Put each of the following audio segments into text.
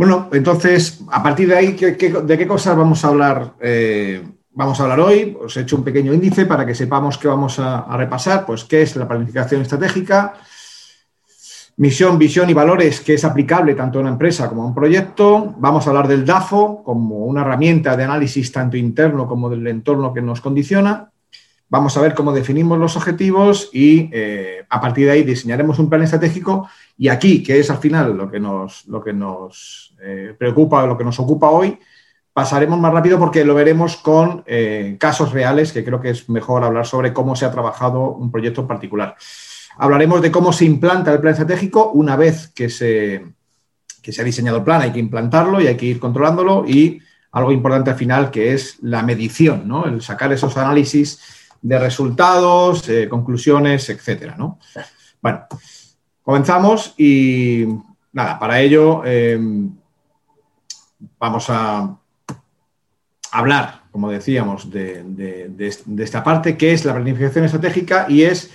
Bueno, entonces, a partir de ahí, de qué cosas vamos a hablar? Eh, vamos a hablar hoy. Os he hecho un pequeño índice para que sepamos qué vamos a, repasar. Pues qué es la planificación estratégica, misión, visión y valores que es aplicable tanto a una empresa como a un proyecto. Vamos a hablar del DAFO como una herramienta de análisis tanto interno como del entorno que nos condiciona. Vamos a ver cómo definimos los objetivos y eh, a partir de ahí diseñaremos un plan estratégico. Y aquí, que es al final lo que nos, lo que nos eh, preocupa, lo que nos ocupa hoy, pasaremos más rápido porque lo veremos con eh, casos reales, que creo que es mejor hablar sobre cómo se ha trabajado un proyecto en particular. Hablaremos de cómo se implanta el plan estratégico una vez que se, se ha diseñado el plan, hay que implantarlo y hay que ir controlándolo y algo importante al final que es la medición, ¿no? el sacar esos análisis de resultados, eh, conclusiones, etcétera. ¿no? Bueno, comenzamos y nada, para ello vamos a hablar, como decíamos, de, esta parte, que es la planificación estratégica y es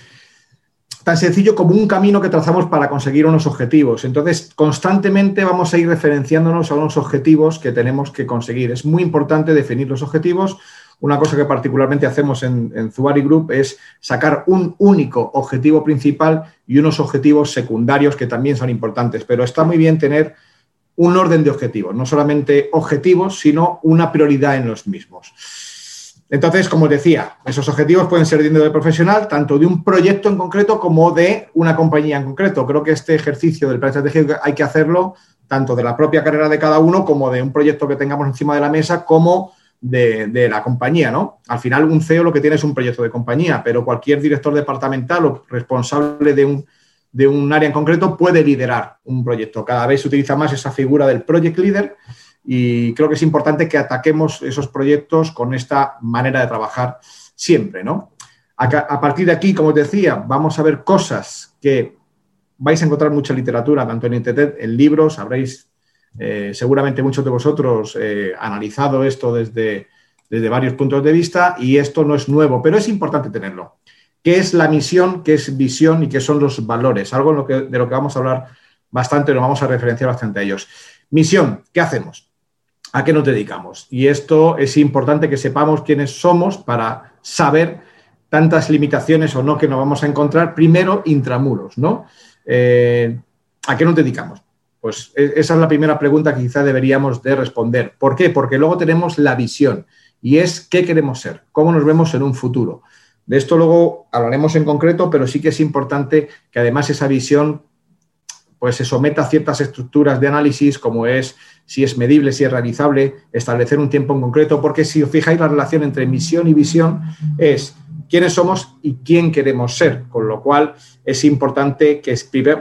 tan sencillo como un camino que trazamos para conseguir unos objetivos. Entonces, constantemente vamos a ir referenciándonos a unos objetivos que tenemos que conseguir. Es muy importante definir los objetivos. Una cosa que particularmente hacemos en, en Group es sacar un único objetivo principal y unos objetivos secundarios que también son importantes. Pero está muy bien tener un orden de objetivos, no solamente objetivos, sino una prioridad en los mismos. Entonces, como decía, esos objetivos pueden ser de índole profesional, tanto de un proyecto en concreto como de una compañía en concreto. Creo que este ejercicio del plan estratégico hay que hacerlo tanto de la propia carrera de cada uno como de un proyecto que tengamos encima de la mesa como de, la compañía, ¿no? Al final, un CEO lo que tiene es un proyecto de compañía, pero cualquier director departamental o responsable de un, de un área en concreto puede liderar un proyecto. Cada vez se utiliza más esa figura del project leader y creo que es importante que ataquemos esos proyectos con esta manera de trabajar siempre, ¿no? A, partir de aquí, como os decía, vamos a ver cosas que vais a encontrar mucha literatura, tanto en Internet, en libros, habréis eh, seguramente muchos de vosotros eh, analizado esto desde, desde varios puntos de vista y esto no es nuevo, pero es importante tenerlo qué es la misión, qué es visión y qué son los valores, algo de lo que vamos a hablar bastante, nos vamos a referenciar bastante a ellos. Misión, ¿qué hacemos? ¿A qué nos dedicamos? Y esto es importante que sepamos quiénes somos para saber tantas limitaciones o no que nos vamos a encontrar, primero intramuros, ¿no? Eh, ¿A qué nos dedicamos? Pues e, esa es la primera pregunta que quizá deberíamos de responder. ¿Por qué? Porque luego tenemos la visión y es qué queremos ser, cómo nos vemos en un futuro. De esto luego hablaremos en concreto, pero sí que es importante que además esa visión pues se someta a ciertas estructuras de análisis, como es si es medible, si es realizable, establecer un tiempo en concreto, porque si os fijáis la relación entre misión y visión es quiénes somos y quién queremos ser, con lo cual es importante que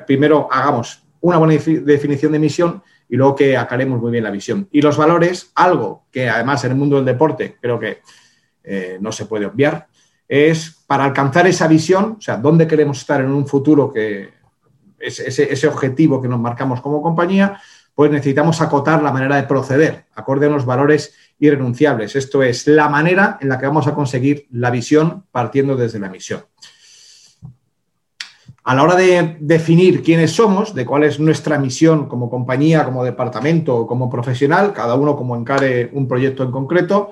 primero hagamos una buena definición de misión y luego que aclaremos muy bien la visión. Y los valores, algo que además en el mundo del deporte creo que eh, no se puede obviar, es para alcanzar esa visión, o sea, dónde queremos estar en un futuro que es ese, objetivo que nos marcamos como compañía, pues necesitamos acotar la manera de proceder, acorde a unos valores irrenunciables. Esto es la manera en la que vamos a conseguir la visión partiendo desde la misión. A la hora de definir quiénes somos, de cuál es nuestra misión como compañía, como departamento o como profesional, cada uno como encare un proyecto en concreto,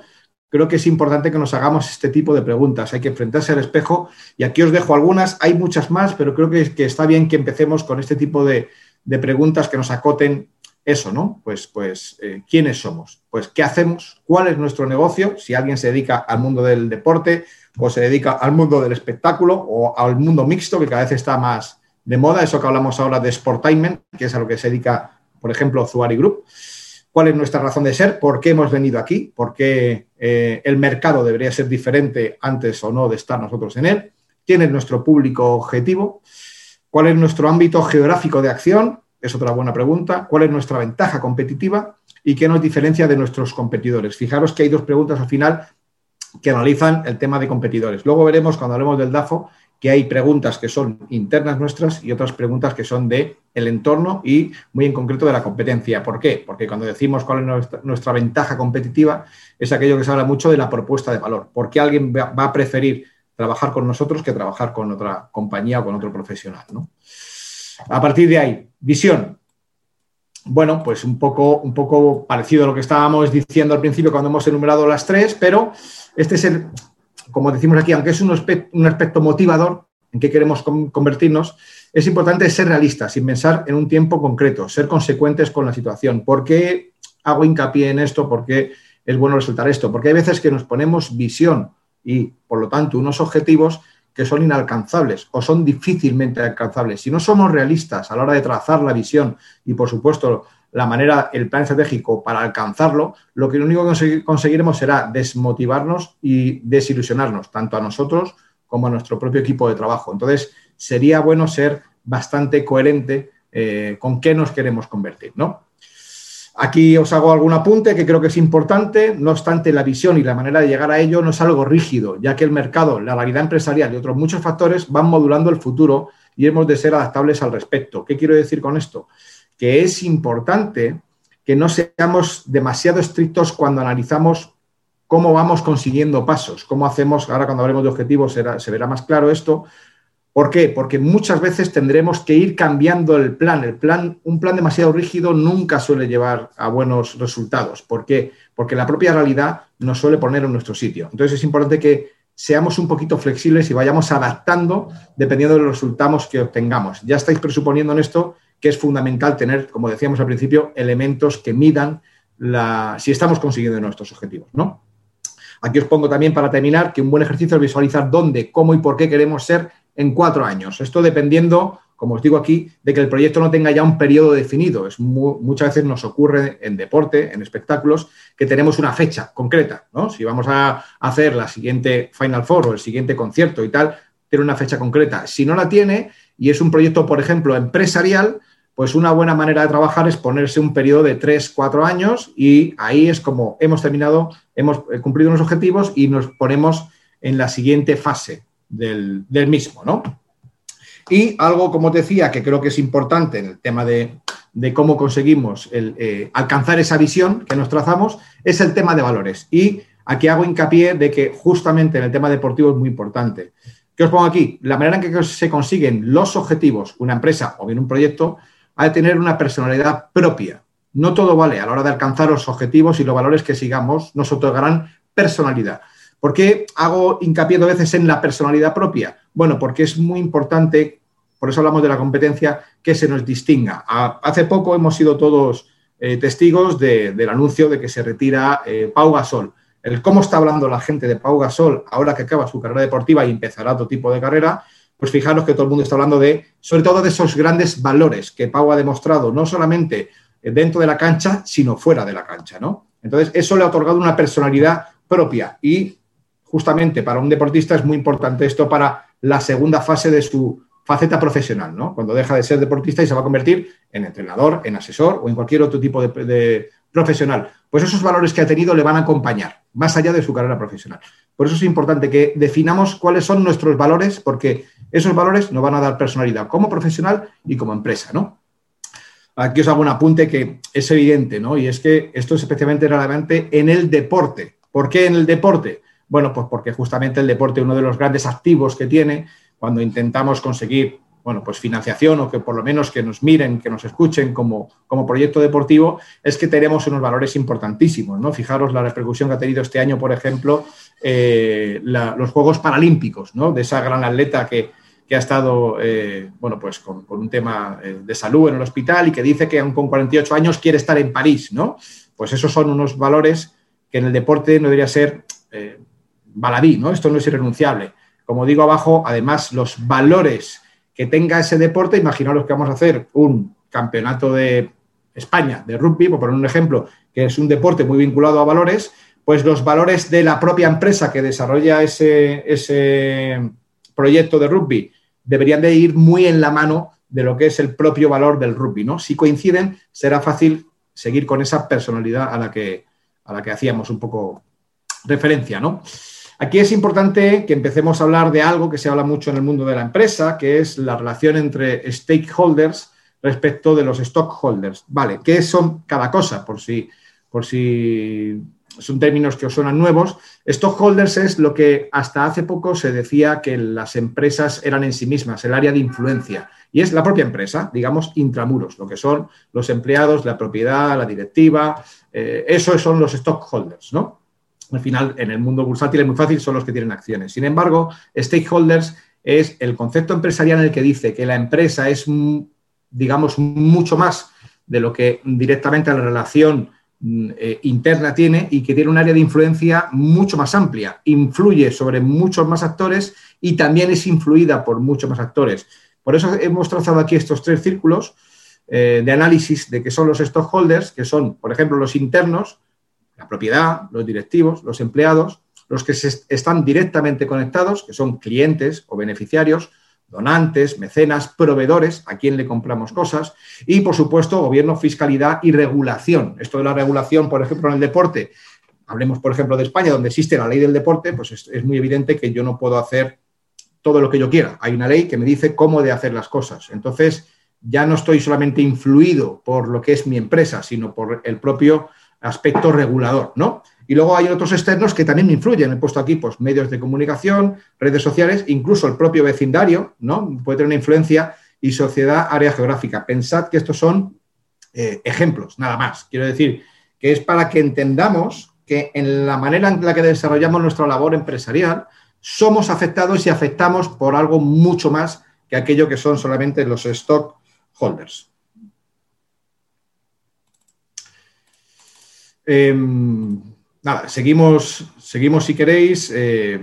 creo que es importante que nos hagamos este tipo de preguntas. Hay que enfrentarse al espejo y aquí os dejo algunas, hay muchas más, pero creo que, está bien que empecemos con este tipo de, preguntas que nos acoten eso, ¿no? Pues, pues eh, ¿quiénes somos? Pues, ¿qué hacemos? ¿Cuál es nuestro negocio? Si alguien se dedica al mundo del deporte o se dedica al mundo del espectáculo o al mundo mixto, que cada vez está más de moda, eso que hablamos ahora de Sportainment, que es a lo que se dedica, por ejemplo, Zuari Group. Cuál es nuestra razón de ser, por qué hemos venido aquí, por qué eh, el mercado debería ser diferente antes o no de estar nosotros en él, quién es nuestro público objetivo, cuál es nuestro ámbito geográfico de acción, es otra buena pregunta, cuál es nuestra ventaja competitiva y qué nos diferencia de nuestros competidores. Fijaros que hay dos preguntas al final que analizan el tema de competidores. Luego veremos cuando hablemos del DAFO que hay preguntas que son internas nuestras y otras preguntas que son de el entorno y muy en concreto de la competencia. ¿Por qué? Porque cuando decimos cuál es nuestra, ventaja competitiva es aquello que se habla mucho de la propuesta de valor. ¿Por qué alguien va, a preferir trabajar con nosotros que trabajar con otra compañía o con otro profesional? A partir de ahí, visión. Bueno, pues un poco, un poco parecido a lo que estábamos diciendo al principio cuando hemos enumerado las tres, pero este es el, como decimos aquí, aunque es un aspecto, motivador en qué queremos convertirnos, es importante ser realistas, sin pensar en un tiempo concreto, ser consecuentes con la situación. ¿Por qué hago hincapié en esto? ¿Por qué es bueno resaltar esto? Porque hay veces que nos ponemos visión y, por lo tanto, unos objetivos que son inalcanzables o son difícilmente alcanzables. Si no somos realistas a la hora de trazar la visión y, por supuesto, la manera, el plan estratégico para alcanzarlo, lo que lo único que conseguiremos será desmotivarnos y desilusionarnos, tanto a nosotros como a nuestro propio equipo de trabajo. Entonces, sería bueno ser bastante coherente eh, con qué nos queremos convertir, ¿no? Aquí os hago algún apunte que creo que es importante, no obstante la visión y la manera de llegar a ello no es algo rígido, ya que el mercado, la realidad empresarial y otros muchos factores van modulando el futuro y hemos de ser adaptables al respecto. ¿Qué quiero decir con esto? Que es importante que no seamos demasiado estrictos cuando analizamos cómo vamos consiguiendo pasos, cómo hacemos, ahora cuando hablemos de objetivos se verá más claro esto, ¿Por qué? Porque muchas veces tendremos que ir cambiando el plan. El plan, un plan demasiado rígido nunca suele llevar a buenos resultados. ¿Por qué? Porque la propia realidad nos suele poner en nuestro sitio. Entonces es importante que seamos un poquito flexibles y vayamos adaptando dependiendo de los resultados que obtengamos. Ya estáis presuponiendo en esto que es fundamental tener, como decíamos al principio, elementos que midan la, si estamos consiguiendo nuestros objetivos, ¿no? Aquí os pongo también para terminar que un buen ejercicio es visualizar dónde, cómo y por qué queremos ser en cuatro años. Esto dependiendo, como os digo aquí, de que el proyecto no tenga ya un periodo definido. Es muchas veces nos ocurre en deporte, en espectáculos, que tenemos una fecha concreta. ¿no? Si vamos a hacer la siguiente Final Four o el siguiente concierto y tal, tiene una fecha concreta. Si no la tiene y es un proyecto, por ejemplo, empresarial, pues una buena manera de trabajar es ponerse un periodo de tres, cuatro años y ahí es como hemos terminado, hemos cumplido unos objetivos y nos ponemos en la siguiente fase del, mismo, ¿no? Y algo, como decía, que creo que es importante en el tema de, cómo conseguimos eh, alcanzar esa visión que nos trazamos, es el tema de valores. Y aquí hago hincapié de que justamente en el tema deportivo es muy importante. ¿Qué os pongo aquí? La manera en que se consiguen los objetivos, una empresa o bien un proyecto, ha de tener una personalidad propia. No todo vale a la hora de alcanzar los objetivos y los valores que sigamos nos otorgarán personalidad. ¿Por qué hago hincapié a veces en la personalidad propia? Bueno, porque es muy importante, por eso hablamos de la competencia, que se nos distinga. hace poco hemos sido todos eh, testigos del anuncio de que se retira eh, Pau Gasol. El cómo está hablando la gente de Pau Gasol ahora que acaba su carrera deportiva y empezará otro tipo de carrera, pues fijaros que todo el mundo está hablando de, sobre todo de esos grandes valores que Pau ha demostrado, no solamente dentro de la cancha, sino fuera de la cancha, ¿no? Entonces, eso le ha otorgado una personalidad propia y justamente para un deportista es muy importante esto para la segunda fase de su faceta profesional, ¿no? Cuando deja de ser deportista y se va a convertir en entrenador, en asesor o en cualquier otro tipo de, profesional. Pues esos valores que ha tenido le van a acompañar, más allá de su carrera profesional. Por eso es importante que definamos cuáles son nuestros valores, porque esos valores nos van a dar personalidad como profesional y como empresa, ¿no? Aquí os hago un apunte que es evidente, ¿no? Y es que esto es especialmente relevante en el deporte. ¿Por qué en el deporte? Bueno, pues porque justamente el deporte, uno de los grandes activos que tiene, cuando intentamos conseguir, bueno, pues financiación o que por lo menos que nos miren, que nos escuchen como, como proyecto deportivo, es que tenemos unos valores importantísimos, ¿no? Fijaros la repercusión que ha tenido este año, por ejemplo, eh, los Juegos Paralímpicos, ¿no? De esa gran atleta que, ha estado, eh, bueno, pues con, un tema eh, de salud en el hospital y que dice que aún con 48 años quiere estar en París, ¿no? Pues esos son unos valores que en el deporte no debería ser baladí, ¿no? Esto no es irrenunciable. Como digo abajo, además, los valores que tenga ese deporte, imaginaros que vamos a hacer un campeonato de España de rugby, por poner un ejemplo, que es un deporte muy vinculado a valores, pues los valores de la propia empresa que desarrolla ese, ese proyecto de rugby deberían de ir muy en la mano de lo que es el propio valor del rugby, ¿no? Si coinciden, será fácil seguir con esa personalidad a la que, a la que hacíamos un poco referencia, ¿no? Aquí es importante que empecemos a hablar de algo que se habla mucho en el mundo de la empresa, que es la relación entre stakeholders respecto de los stockholders. Vale, ¿qué son cada cosa? Por si, por si son términos que os suenan nuevos. Stockholders es lo que hasta hace poco se decía que las empresas eran en sí mismas, el área de influencia. Y es la propia empresa, digamos, intramuros, lo que son los empleados, la propiedad, la directiva, eh, esos son los stockholders, ¿no? Al final, en el mundo bursátil es muy fácil, son los que tienen acciones. Sin embargo, stakeholders es el concepto empresarial en el que dice que la empresa es, digamos, mucho más de lo que directamente la relación mm, eh, interna tiene y que tiene un área de influencia mucho más amplia, influye sobre muchos más actores y también es influida por muchos más actores. Por eso hemos trazado aquí estos tres círculos eh, de análisis de qué son los stockholders, que son, por ejemplo, los internos, la propiedad, los directivos, los empleados, los que están directamente conectados, que son clientes o beneficiarios, donantes, mecenas, proveedores, a quien le compramos cosas, y por supuesto gobierno, fiscalidad y regulación. Esto de la regulación, por ejemplo, en el deporte, hablemos por ejemplo de España, donde existe la ley del deporte, pues es, muy evidente que yo no puedo hacer todo lo que yo quiera. Hay una ley que me dice cómo de hacer las cosas. Entonces, ya no estoy solamente influido por lo que es mi empresa, sino por el propio aspecto regulador, ¿no? Y luego hay otros externos que también me influyen. He puesto aquí pues, medios de comunicación, redes sociales, incluso el propio vecindario, ¿no? Puede tener una influencia y sociedad, área geográfica. Pensad que estos son eh, ejemplos, nada más. Quiero decir que es para que entendamos que en la manera en la que desarrollamos nuestra labor empresarial, somos afectados y afectamos por algo mucho más que aquello que son solamente los stockholders. Em, nada, seguimos, seguimos si queréis. Eh,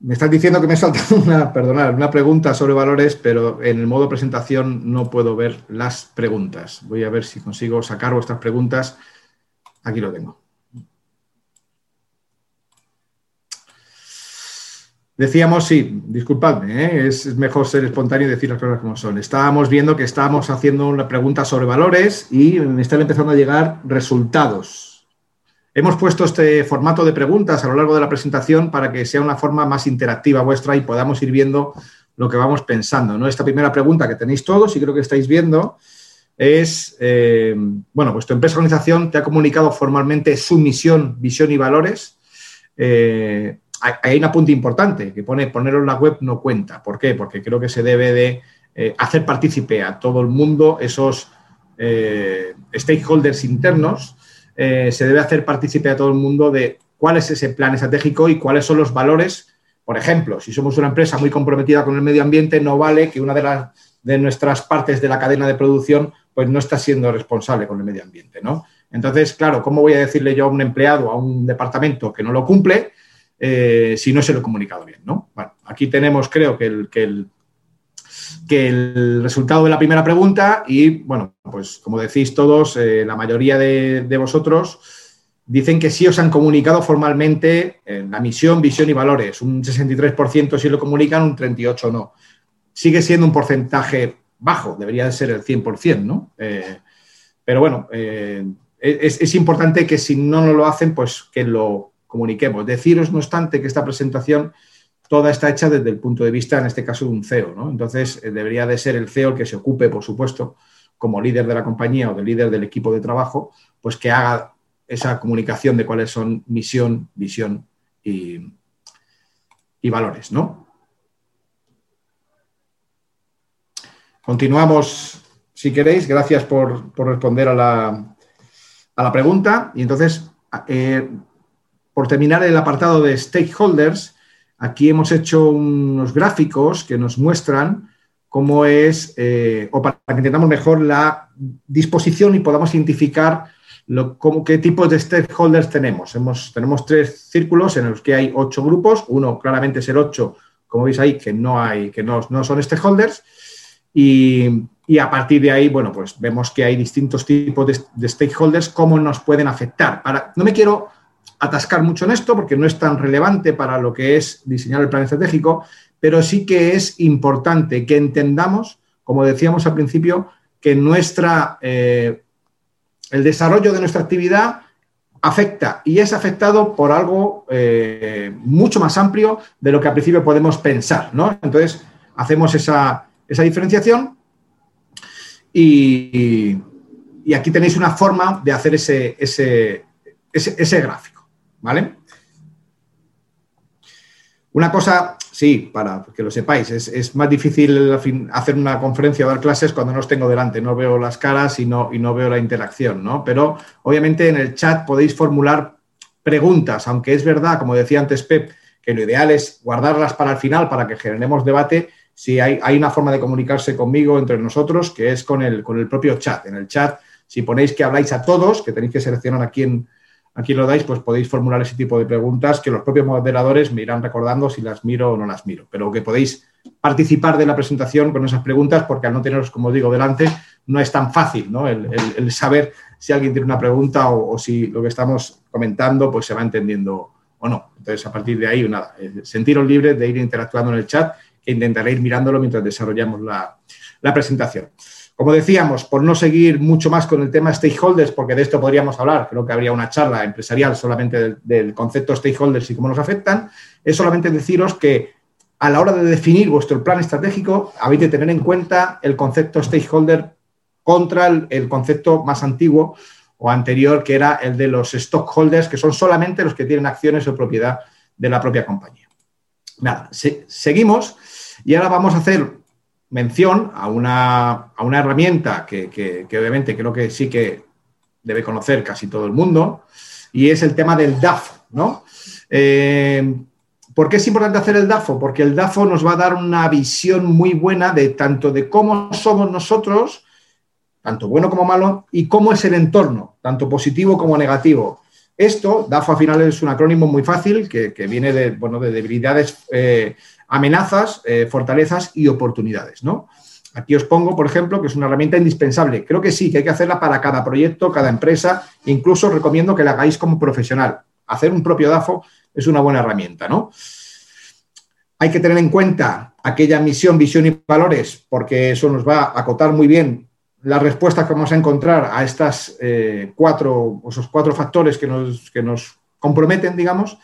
me están diciendo que me salta una, perdonad, una pregunta sobre valores, pero en el modo presentación no puedo ver las preguntas. Voy a ver si consigo sacar vuestras preguntas. Aquí lo tengo. Decíamos, sí, disculpadme, ¿eh? es mejor ser espontáneo y decir las cosas como son. Estábamos viendo que estábamos haciendo una pregunta sobre valores y me están empezando a llegar resultados. Hemos puesto este formato de preguntas a lo largo de la presentación para que sea una forma más interactiva vuestra y podamos ir viendo lo que vamos pensando. ¿no? Esta primera pregunta que tenéis todos y creo que estáis viendo es, eh, bueno, vuestra empresa organización te ha comunicado formalmente su misión, visión y valores. Eh, hay un apunte importante que pone ponerlo en la web no cuenta. ¿Por qué? Porque creo que se debe de eh, hacer partícipe a todo el mundo, esos eh, stakeholders internos, eh, se debe hacer partícipe a todo el mundo de cuál es ese plan estratégico y cuáles son los valores. Por ejemplo, si somos una empresa muy comprometida con el medio ambiente, no vale que una de, las, de nuestras partes de la cadena de producción pues no está siendo responsable con el medio ambiente, ¿no? Entonces, claro, ¿cómo voy a decirle yo a un empleado, a un departamento que no lo cumple? Eh, si no se lo he comunicado bien. ¿no? Bueno, aquí tenemos, creo que el, resultado de la primera pregunta y, bueno, pues como decís todos, eh, la mayoría de, vosotros dicen que sí os han comunicado formalmente la misión, visión y valores. Un 63% sí lo comunican, un 38% no. Sigue siendo un porcentaje bajo, debería de ser el 100%, ¿no? Eh, pero bueno, es, es, importante que si no lo hacen, pues que lo, comuniquemos. Deciros, no obstante, que esta presentación toda está hecha desde el punto de vista, en este caso, de un CEO. ¿no? Entonces, eh, debería de ser el CEO el que se ocupe, por supuesto, como líder de la compañía o de líder del equipo de trabajo, pues que haga esa comunicación de cuáles son misión, visión y, valores. ¿no? Continuamos, si queréis. Gracias por, responder a la, a la, pregunta. Y entonces, eh, por terminar el apartado de stakeholders, aquí hemos hecho unos gráficos que nos muestran cómo es, eh, o para que entendamos mejor la disposición y podamos identificar qué tipos de stakeholders tenemos. Tenemos tres círculos en los que hay ocho grupos, uno claramente es el ocho, como veis ahí, que no, hay, que no, son stakeholders, y, a partir de ahí, bueno, pues vemos que hay distintos tipos de, de stakeholders, cómo nos pueden afectar. Para, no me quiero atascar mucho en esto porque no es tan relevante para lo que es diseñar el plan estratégico, pero sí que es importante que entendamos, como decíamos al principio, que nuestra, eh, el desarrollo de nuestra actividad afecta y es afectado por algo eh, mucho más amplio de lo que al principio podemos pensar. Entonces, hacemos esa, esa diferenciación y, y aquí tenéis una forma de hacer ese, ese, ese, gráfico, ¿vale? Una cosa, sí, para que lo sepáis, es, más difícil hacer una conferencia o dar clases cuando no os tengo delante, no veo las caras y no, y no veo la interacción, ¿no? Pero obviamente en el chat podéis formular preguntas, aunque es verdad, como decía antes Pep, que lo ideal es guardarlas para el final para que generemos debate, si hay, hay, una forma de comunicarse conmigo entre nosotros que es con el, con el propio chat. En el chat, si ponéis que habláis a todos, que tenéis que seleccionar a quién, a quién lo dais, pues podéis formular ese tipo de preguntas que los propios moderadores me irán recordando si las miro o no las miro. Pero que podéis participar de la presentación con esas preguntas porque al no teneros, como digo, delante, no es tan fácil ¿no? el, saber si alguien tiene una pregunta o, si lo que estamos comentando pues se va entendiendo o no. Entonces, a partir de ahí, nada, eh, sentiros libres de ir interactuando en el chat que intentaré ir mirándolo mientras desarrollamos la, presentación. Como decíamos, por no seguir mucho más con el tema stakeholders, porque de esto podríamos hablar, creo que habría una charla empresarial solamente del, concepto stakeholders y cómo nos afectan, es solamente deciros que a la hora de definir vuestro plan estratégico habéis de tener en cuenta el concepto stakeholder contra el, concepto más antiguo o anterior, que era el de los stockholders, que son solamente los que tienen acciones o propiedad de la propia compañía. Nada, seguimos y ahora vamos a hacer mención a una, herramienta que, obviamente creo que sí que debe conocer casi todo el mundo y es el tema del DAFO, ¿no? Eh, ¿Por qué es importante hacer el DAFO? Porque el DAFO nos va a dar una visión muy buena de tanto de cómo somos nosotros, tanto bueno como malo, y cómo es el entorno, tanto positivo como negativo. Esto, DAFO al final es un acrónimo muy fácil que, viene de, bueno, de debilidades eh, amenazas, eh, fortalezas y oportunidades, ¿no? Aquí os pongo, por ejemplo, que es una herramienta indispensable. Creo que sí, que hay que hacerla para cada proyecto, cada empresa. Incluso recomiendo que la hagáis como profesional. Hacer un propio DAFO es una buena herramienta, ¿no? Hay que tener en cuenta aquella misión, visión y valores, porque eso nos va a acotar muy bien las respuestas que vamos a encontrar a estas eh, cuatro, esos cuatro factores que nos, que nos comprometen, digamos.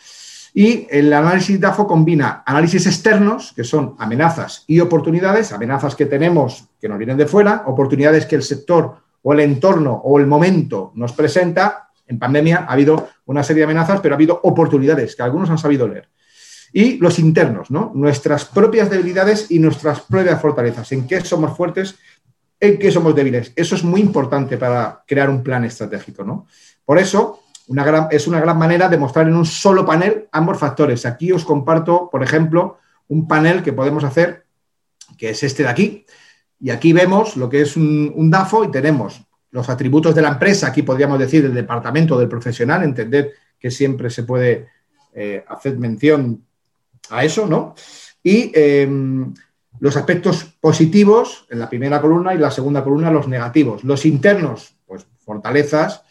Y el análisis DAFO combina análisis externos, que son amenazas y oportunidades, amenazas que tenemos que nos vienen de fuera, oportunidades que el sector o el entorno o el momento nos presenta. En pandemia ha habido una serie de amenazas, pero ha habido oportunidades que algunos han sabido leer. Y los internos, ¿no? Nuestras propias debilidades y nuestras propias fortalezas. En qué somos fuertes, en qué somos débiles. Eso es muy importante para crear un plan estratégico, ¿no? Por eso, es una gran manera de mostrar en un solo panel ambos factores. Aquí os comparto, por ejemplo, un panel que podemos hacer, que es este de aquí. Y aquí vemos lo que es un, DAFO y tenemos los atributos de la empresa, aquí podríamos decir del departamento del profesional, entender que siempre se puede eh, hacer mención a eso, ¿no? Y em, los aspectos positivos en la primera columna y la segunda columna los negativos. Los internos, pues fortalezas,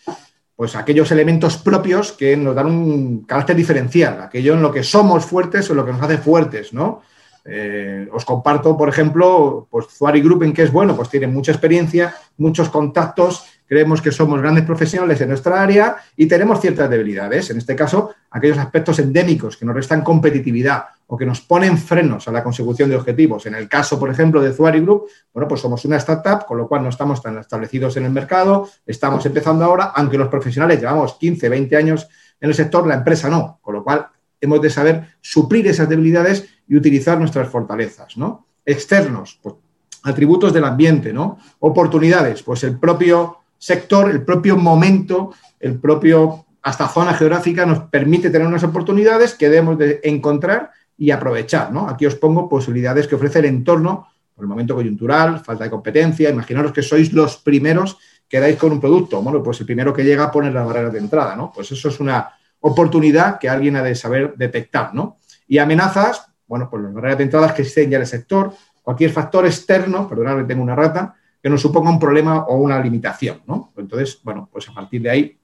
pues aquellos elementos propios que nos dan un carácter diferencial, aquello en lo que somos fuertes o lo que nos hace fuertes, ¿no? Eh, os comparto, por ejemplo, pues Zuari Group en qué es bueno, pues tiene mucha experiencia, muchos contactos, creemos que somos grandes profesionales en nuestra área y tenemos ciertas debilidades, en este caso, aquellos aspectos endémicos que nos restan competitividad o que nos ponen frenos a la consecución de objetivos. En el caso, por ejemplo, de Zuari Group, bueno, pues somos una startup, con lo cual no estamos tan establecidos en el mercado, estamos empezando ahora, aunque los profesionales llevamos 15, 20 años en el sector, la empresa no, con lo cual hemos de saber suplir esas debilidades y utilizar nuestras fortalezas, ¿no? Externos, pues, atributos del ambiente, ¿no? Oportunidades, pues el propio sector, el propio momento, el propio hasta zona geográfica nos permite tener unas oportunidades que debemos de encontrar y aprovechar. ¿no? Aquí os pongo posibilidades que ofrece el entorno por el momento coyuntural, falta de competencia. Imaginaros que sois los primeros que dais con un producto. Bueno, pues el primero que llega a poner las barreras de entrada, ¿no? Pues eso es una oportunidad que alguien ha de saber detectar, ¿no? Y amenazas, bueno, pues las barreras de entrada que existen ya en el sector, cualquier factor externo, perdonad tengo una rata, que nos suponga un problema o una limitación, ¿no? Entonces, bueno, pues a partir de ahí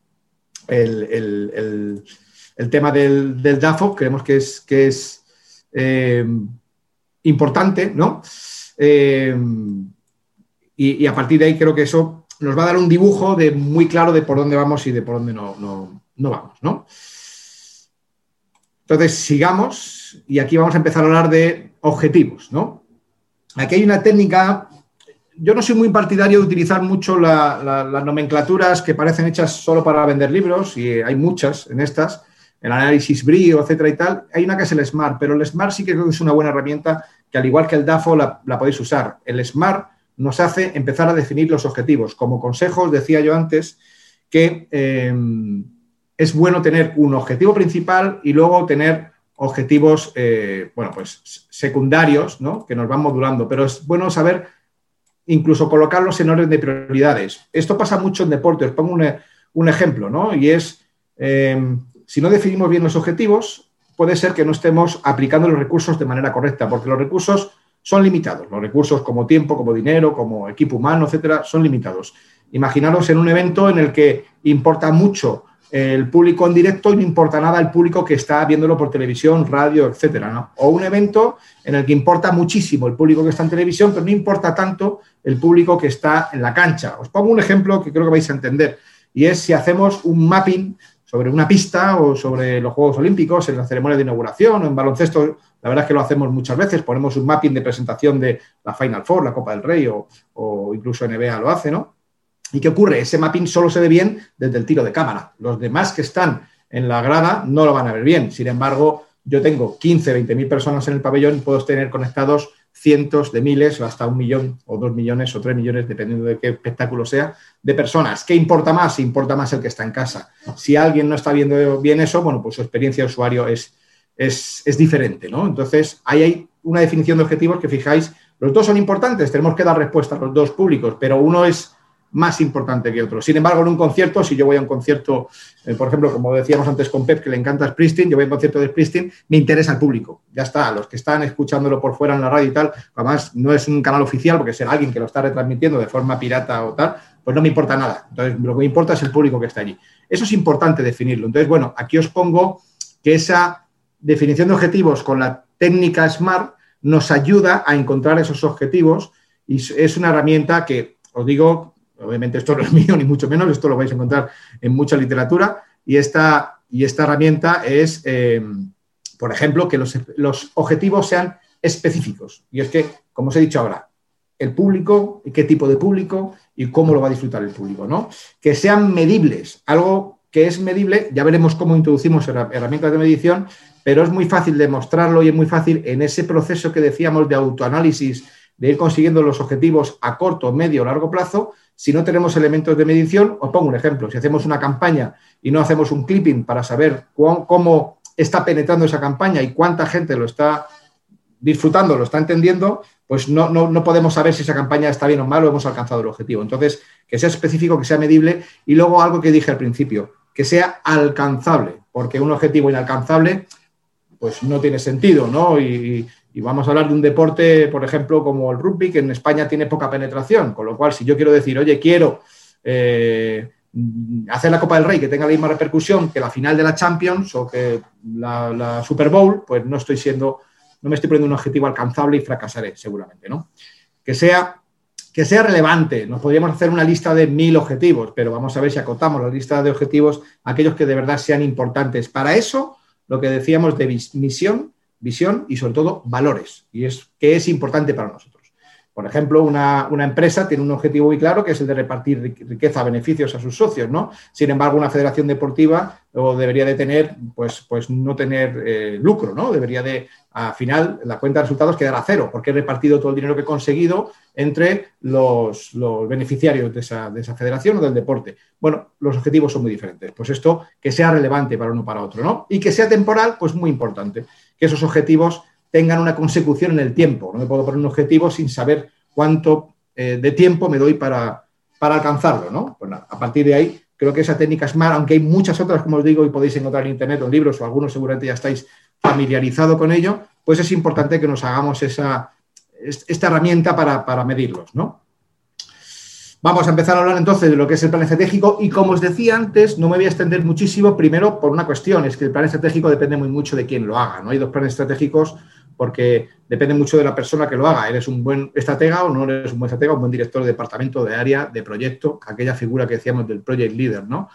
el, tema del, del, DAFO creemos que es, que es eh, importante, ¿no? Eh, y, a partir de ahí creo que eso nos va a dar un dibujo de muy claro de por dónde vamos y de por dónde no, vamos, ¿no? Entonces, sigamos y aquí vamos a empezar a hablar de objetivos, ¿no? Aquí hay una técnica, yo no soy muy partidario de utilizar mucho las nomenclaturas que parecen hechas solo para vender libros, y hay muchas en estas, el análisis brío, etcétera y tal. Hay una que es el SMART, pero el SMART sí que creo que es una buena herramienta que al igual que el DAFO la, podéis usar. El SMART nos hace empezar a definir los objetivos. Como consejos, decía yo antes que em, es bueno tener un objetivo principal y luego tener objetivos, eh, bueno, pues secundarios, ¿no? Que nos van modulando, pero es bueno saber incluso colocarlos en orden de prioridades. Esto pasa mucho en deporte. Os pongo un, ejemplo, ¿no? Y es, em, si no definimos bien los objetivos, puede ser que no estemos aplicando los recursos de manera correcta, porque los recursos son limitados. Los recursos como tiempo, como dinero, como equipo humano, etcétera, son limitados. Imaginaros en un evento en el que importa mucho el público en directo y no importa nada el público que está viéndolo por televisión, radio, etcétera, ¿no? O un evento en el que importa muchísimo el público que está en televisión, pero no importa tanto el público que está en la cancha. Os pongo un ejemplo que creo que vais a entender, y es si hacemos un mapping sobre una pista o sobre los Juegos Olímpicos, en la ceremonia de inauguración o en baloncesto, la verdad es que lo hacemos muchas veces, ponemos un mapping de presentación de la Final Four, la Copa del Rey o, o incluso NBA lo hace, ¿no? ¿Y qué ocurre? Ese mapping solo se ve bien desde el tiro de cámara. Los demás que están en la grada no lo van a ver bien. Sin embargo, yo tengo 15, 20 mil personas en el pabellón y puedo tener conectados cientos de miles o hasta un millón o dos millones o tres millones, dependiendo de qué espectáculo sea, de personas. ¿Qué importa más? Importa más el que está en casa. Si alguien no está viendo bien eso, bueno, pues su experiencia de usuario es, es, es diferente, ¿no? Entonces, ahí hay una definición de objetivos que fijáis, los dos son importantes, tenemos que dar respuesta a los dos públicos, pero uno es más importante que otro. Sin embargo, en un concierto, si yo voy a un concierto, eh, por ejemplo, como decíamos antes con Pep, que le encanta Springsteen, yo voy a un concierto de Springsteen, me interesa el público. Ya está, los que están escuchándolo por fuera en la radio y tal, además no es un canal oficial, porque será alguien que lo está retransmitiendo de forma pirata o tal, pues no me importa nada. Entonces, lo que me importa es el público que está allí. Eso es importante definirlo. Entonces, bueno, aquí os pongo que esa definición de objetivos con la técnica SMART nos ayuda a encontrar esos objetivos y es una herramienta que, os digo, Obviamente esto no es mío, ni mucho menos, esto lo vais a encontrar en mucha literatura. Y esta, y esta herramienta es, eh, por ejemplo, que los, los, objetivos sean específicos. Y es que, como os he dicho ahora, el público, qué tipo de público y cómo lo va a disfrutar el público, ¿no? Que sean medibles, algo que es medible, ya veremos cómo introducimos herramientas de medición, pero es muy fácil demostrarlo y es muy fácil en ese proceso que decíamos de autoanálisis, de ir consiguiendo los objetivos a corto, medio largo plazo, si no tenemos elementos de medición, os pongo un ejemplo, si hacemos una campaña y no hacemos un clipping para saber cómo está penetrando esa campaña y cuánta gente lo está disfrutando, lo está entendiendo, pues no, no, podemos saber si esa campaña está bien o mal o hemos alcanzado el objetivo. Entonces, que sea específico, que sea medible y luego algo que dije al principio, que sea alcanzable, porque un objetivo inalcanzable pues no tiene sentido, ¿no? Y, y vamos a hablar de un deporte, por ejemplo, como el rugby, que en España tiene poca penetración, con lo cual si yo quiero decir, oye, quiero eh, hacer la Copa del Rey que tenga la misma repercusión que la final de la Champions o que la, Super Bowl, pues no estoy siendo, no me estoy poniendo un objetivo alcanzable y fracasaré seguramente, ¿no? Que sea, que sea relevante. Nos podríamos hacer una lista de mil objetivos, pero vamos a ver si acotamos la lista de objetivos a aquellos que de verdad sean importantes. Para eso, lo que decíamos de misión, visión y sobre todo valores, y es que es importante para nosotros. Por ejemplo, una, empresa tiene un objetivo muy claro que es el de repartir riqueza, beneficios a sus socios, ¿no? Sin embargo, una federación deportiva debería de tener, pues, pues no tener eh, lucro, ¿no? Debería de, al final, la cuenta de resultados quedar a cero, porque he repartido todo el dinero que he conseguido entre los, beneficiarios de esa, de esa, federación o del deporte. Bueno, los objetivos son muy diferentes. Pues esto, que sea relevante para uno o para otro, ¿no? Y que sea temporal, pues muy importante. Que esos objetivos tengan una consecución en el tiempo. No me puedo poner un objetivo sin saber cuánto eh, de tiempo me doy para, para alcanzarlo. ¿no? Pues a partir de ahí, creo que esa técnica es más, aunque hay muchas otras, como os digo, y podéis encontrar en Internet o libros, o algunos seguramente ya estáis familiarizado con ello, pues es importante que nos hagamos esa, esta herramienta para, para medirlos. ¿no? Vamos a empezar a hablar entonces de lo que es el plan estratégico y como os decía antes, no me voy a extender muchísimo, primero por una cuestión, es que el plan estratégico depende muy mucho de quién lo haga, ¿no? Hay dos planes estratégicos porque depende mucho de la persona que lo haga. ¿Eres un buen estratega o no eres un buen estratega, un buen director de departamento, de área, de proyecto, aquella figura que decíamos del project leader, ¿no?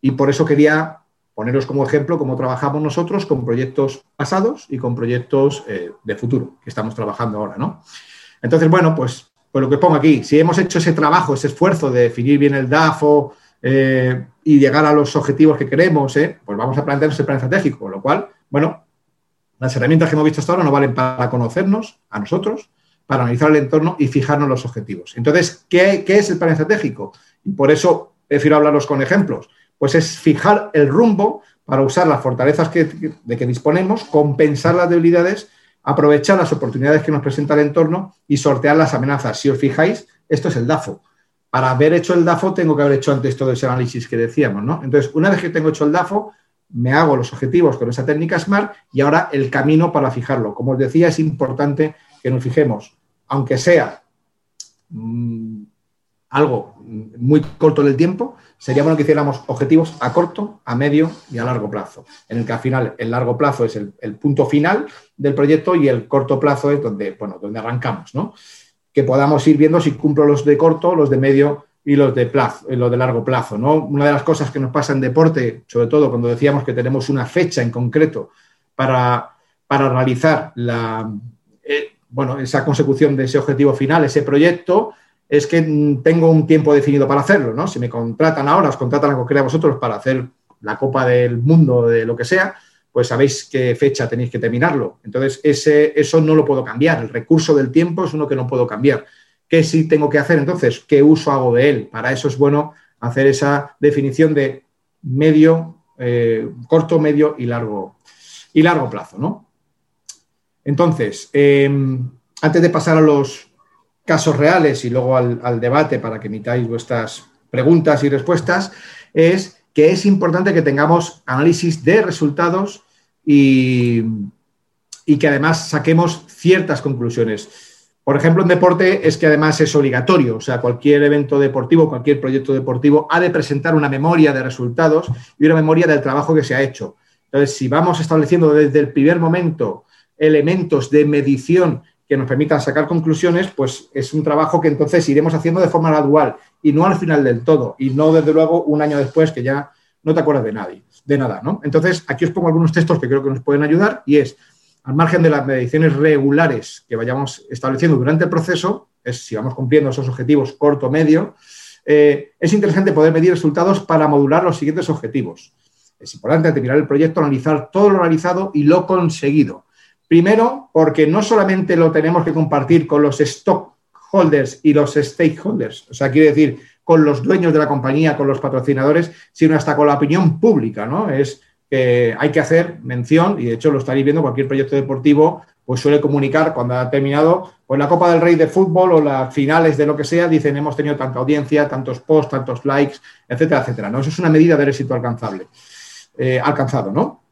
Y por eso quería poneros como ejemplo cómo trabajamos nosotros con proyectos pasados y con proyectos eh, de futuro que estamos trabajando ahora, ¿no? Entonces, bueno, pues pues lo que pongo aquí, si hemos hecho ese trabajo, ese esfuerzo de definir bien el DAFO eh, y llegar a los objetivos que queremos, eh, pues vamos a plantearnos el plan estratégico, con lo cual, bueno, las herramientas que hemos visto hasta ahora no valen para conocernos a nosotros, para analizar el entorno y fijarnos los objetivos. Entonces, ¿qué, es el plan estratégico? Y por eso prefiero hablaros con ejemplos. Pues es fijar el rumbo para usar las fortalezas que, de que disponemos, compensar las debilidades aprovechar las oportunidades que nos presenta el entorno y sortear las amenazas. Si os fijáis, esto es el DAFO. Para haber hecho el DAFO tengo que haber hecho antes todo ese análisis que decíamos, ¿no? Entonces, una vez que tengo hecho el DAFO, me hago los objetivos con esa técnica SMART y ahora el camino para fijarlo. Como os decía, es importante que nos fijemos, aunque sea mm, algo muy corto en el tiempo, sería bueno que hiciéramos objetivos a corto, a medio y a largo plazo, en el que al final el largo plazo es el, punto final del proyecto y el corto plazo es donde, bueno, donde arrancamos, ¿no? Que podamos ir viendo si cumplo los de corto, los de medio y los de plazo, los de largo plazo, ¿no? Una de las cosas que nos pasa en deporte, sobre todo cuando decíamos que tenemos una fecha en concreto para, para realizar la, eh, bueno, esa consecución de ese objetivo final, ese proyecto, es que tengo un tiempo definido para hacerlo, ¿no? Si me contratan ahora, os contratan a cualquiera de vosotros para hacer la Copa del Mundo, de lo que sea, pues sabéis qué fecha tenéis que terminarlo. Entonces, ese, eso no lo puedo cambiar. El recurso del tiempo es uno que no puedo cambiar. ¿Qué sí tengo que hacer entonces? ¿Qué uso hago de él? Para eso es bueno hacer esa definición de medio, eh, corto, medio y largo, y largo plazo, ¿no? Entonces, em, antes de pasar a los, casos reales y luego al, debate para que emitáis vuestras preguntas y respuestas, es que es importante que tengamos análisis de resultados y, y que además saquemos ciertas conclusiones. Por ejemplo, en deporte es que además es obligatorio, o sea, cualquier evento deportivo, cualquier proyecto deportivo ha de presentar una memoria de resultados y una memoria del trabajo que se ha hecho. Entonces, si vamos estableciendo desde el primer momento elementos de medición que nos permitan sacar conclusiones, pues es un trabajo que entonces iremos haciendo de forma gradual y no al final del todo, y no desde luego un año después que ya no te acuerdas de nadie, de nada, ¿no? Entonces, aquí os pongo algunos textos que creo que nos pueden ayudar y es, al margen de las mediciones regulares que vayamos estableciendo durante el proceso, es si vamos cumpliendo esos objetivos corto, medio, eh, es interesante poder medir resultados para modular los siguientes objetivos. Es importante terminar el proyecto, analizar todo lo realizado y lo conseguido Primero, porque no solamente lo tenemos que compartir con los stockholders y los stakeholders, o sea, quiere decir con los dueños de la compañía, con los patrocinadores, sino hasta con la opinión pública, ¿no? Es que hay que hacer mención, y de hecho lo estaréis viendo, cualquier proyecto deportivo pues suele comunicar cuando ha terminado pues la Copa del Rey de fútbol o las finales de lo que sea, dicen hemos tenido tanta audiencia, tantos posts, tantos likes, etcétera, etcétera. ¿no? Eso es una medida de éxito alcanzable, eh, alcanzado, ¿no?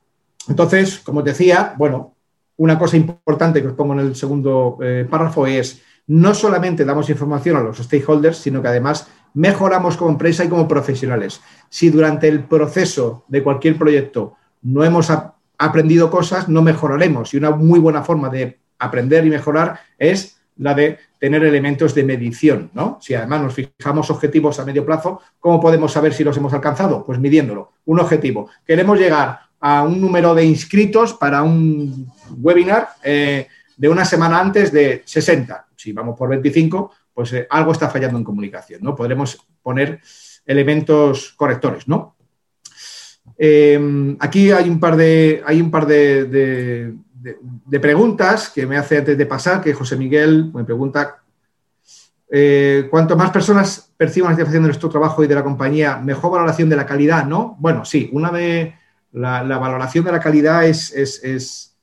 Entonces, como os decía, bueno, una cosa importante que os pongo en el segundo eh, párrafo es, no solamente damos información a los stakeholders, sino que además mejoramos como empresa y como profesionales. Si durante el proceso de cualquier proyecto no hemos aprendido cosas, no mejoraremos. Y una muy buena forma de aprender y mejorar es la de tener elementos de medición, ¿no? Si además nos fijamos objetivos a medio plazo, ¿cómo podemos saber si los hemos alcanzado? Pues midiéndolo. Un objetivo. Queremos llegar a un número de inscritos para un webinar eh, de una semana antes de 60. Si vamos por 25, pues eh, algo está fallando en comunicación, ¿no? Podremos poner elementos correctores, ¿no? Eh, aquí hay un par de, hay un par de, preguntas que me hace antes de pasar, que José Miguel me pregunta, cuanto más personas perciban la satisfacción de nuestro trabajo y de la compañía, mejor valoración de la calidad, ¿no? Bueno, sí, una de la, valoración de la calidad es, es,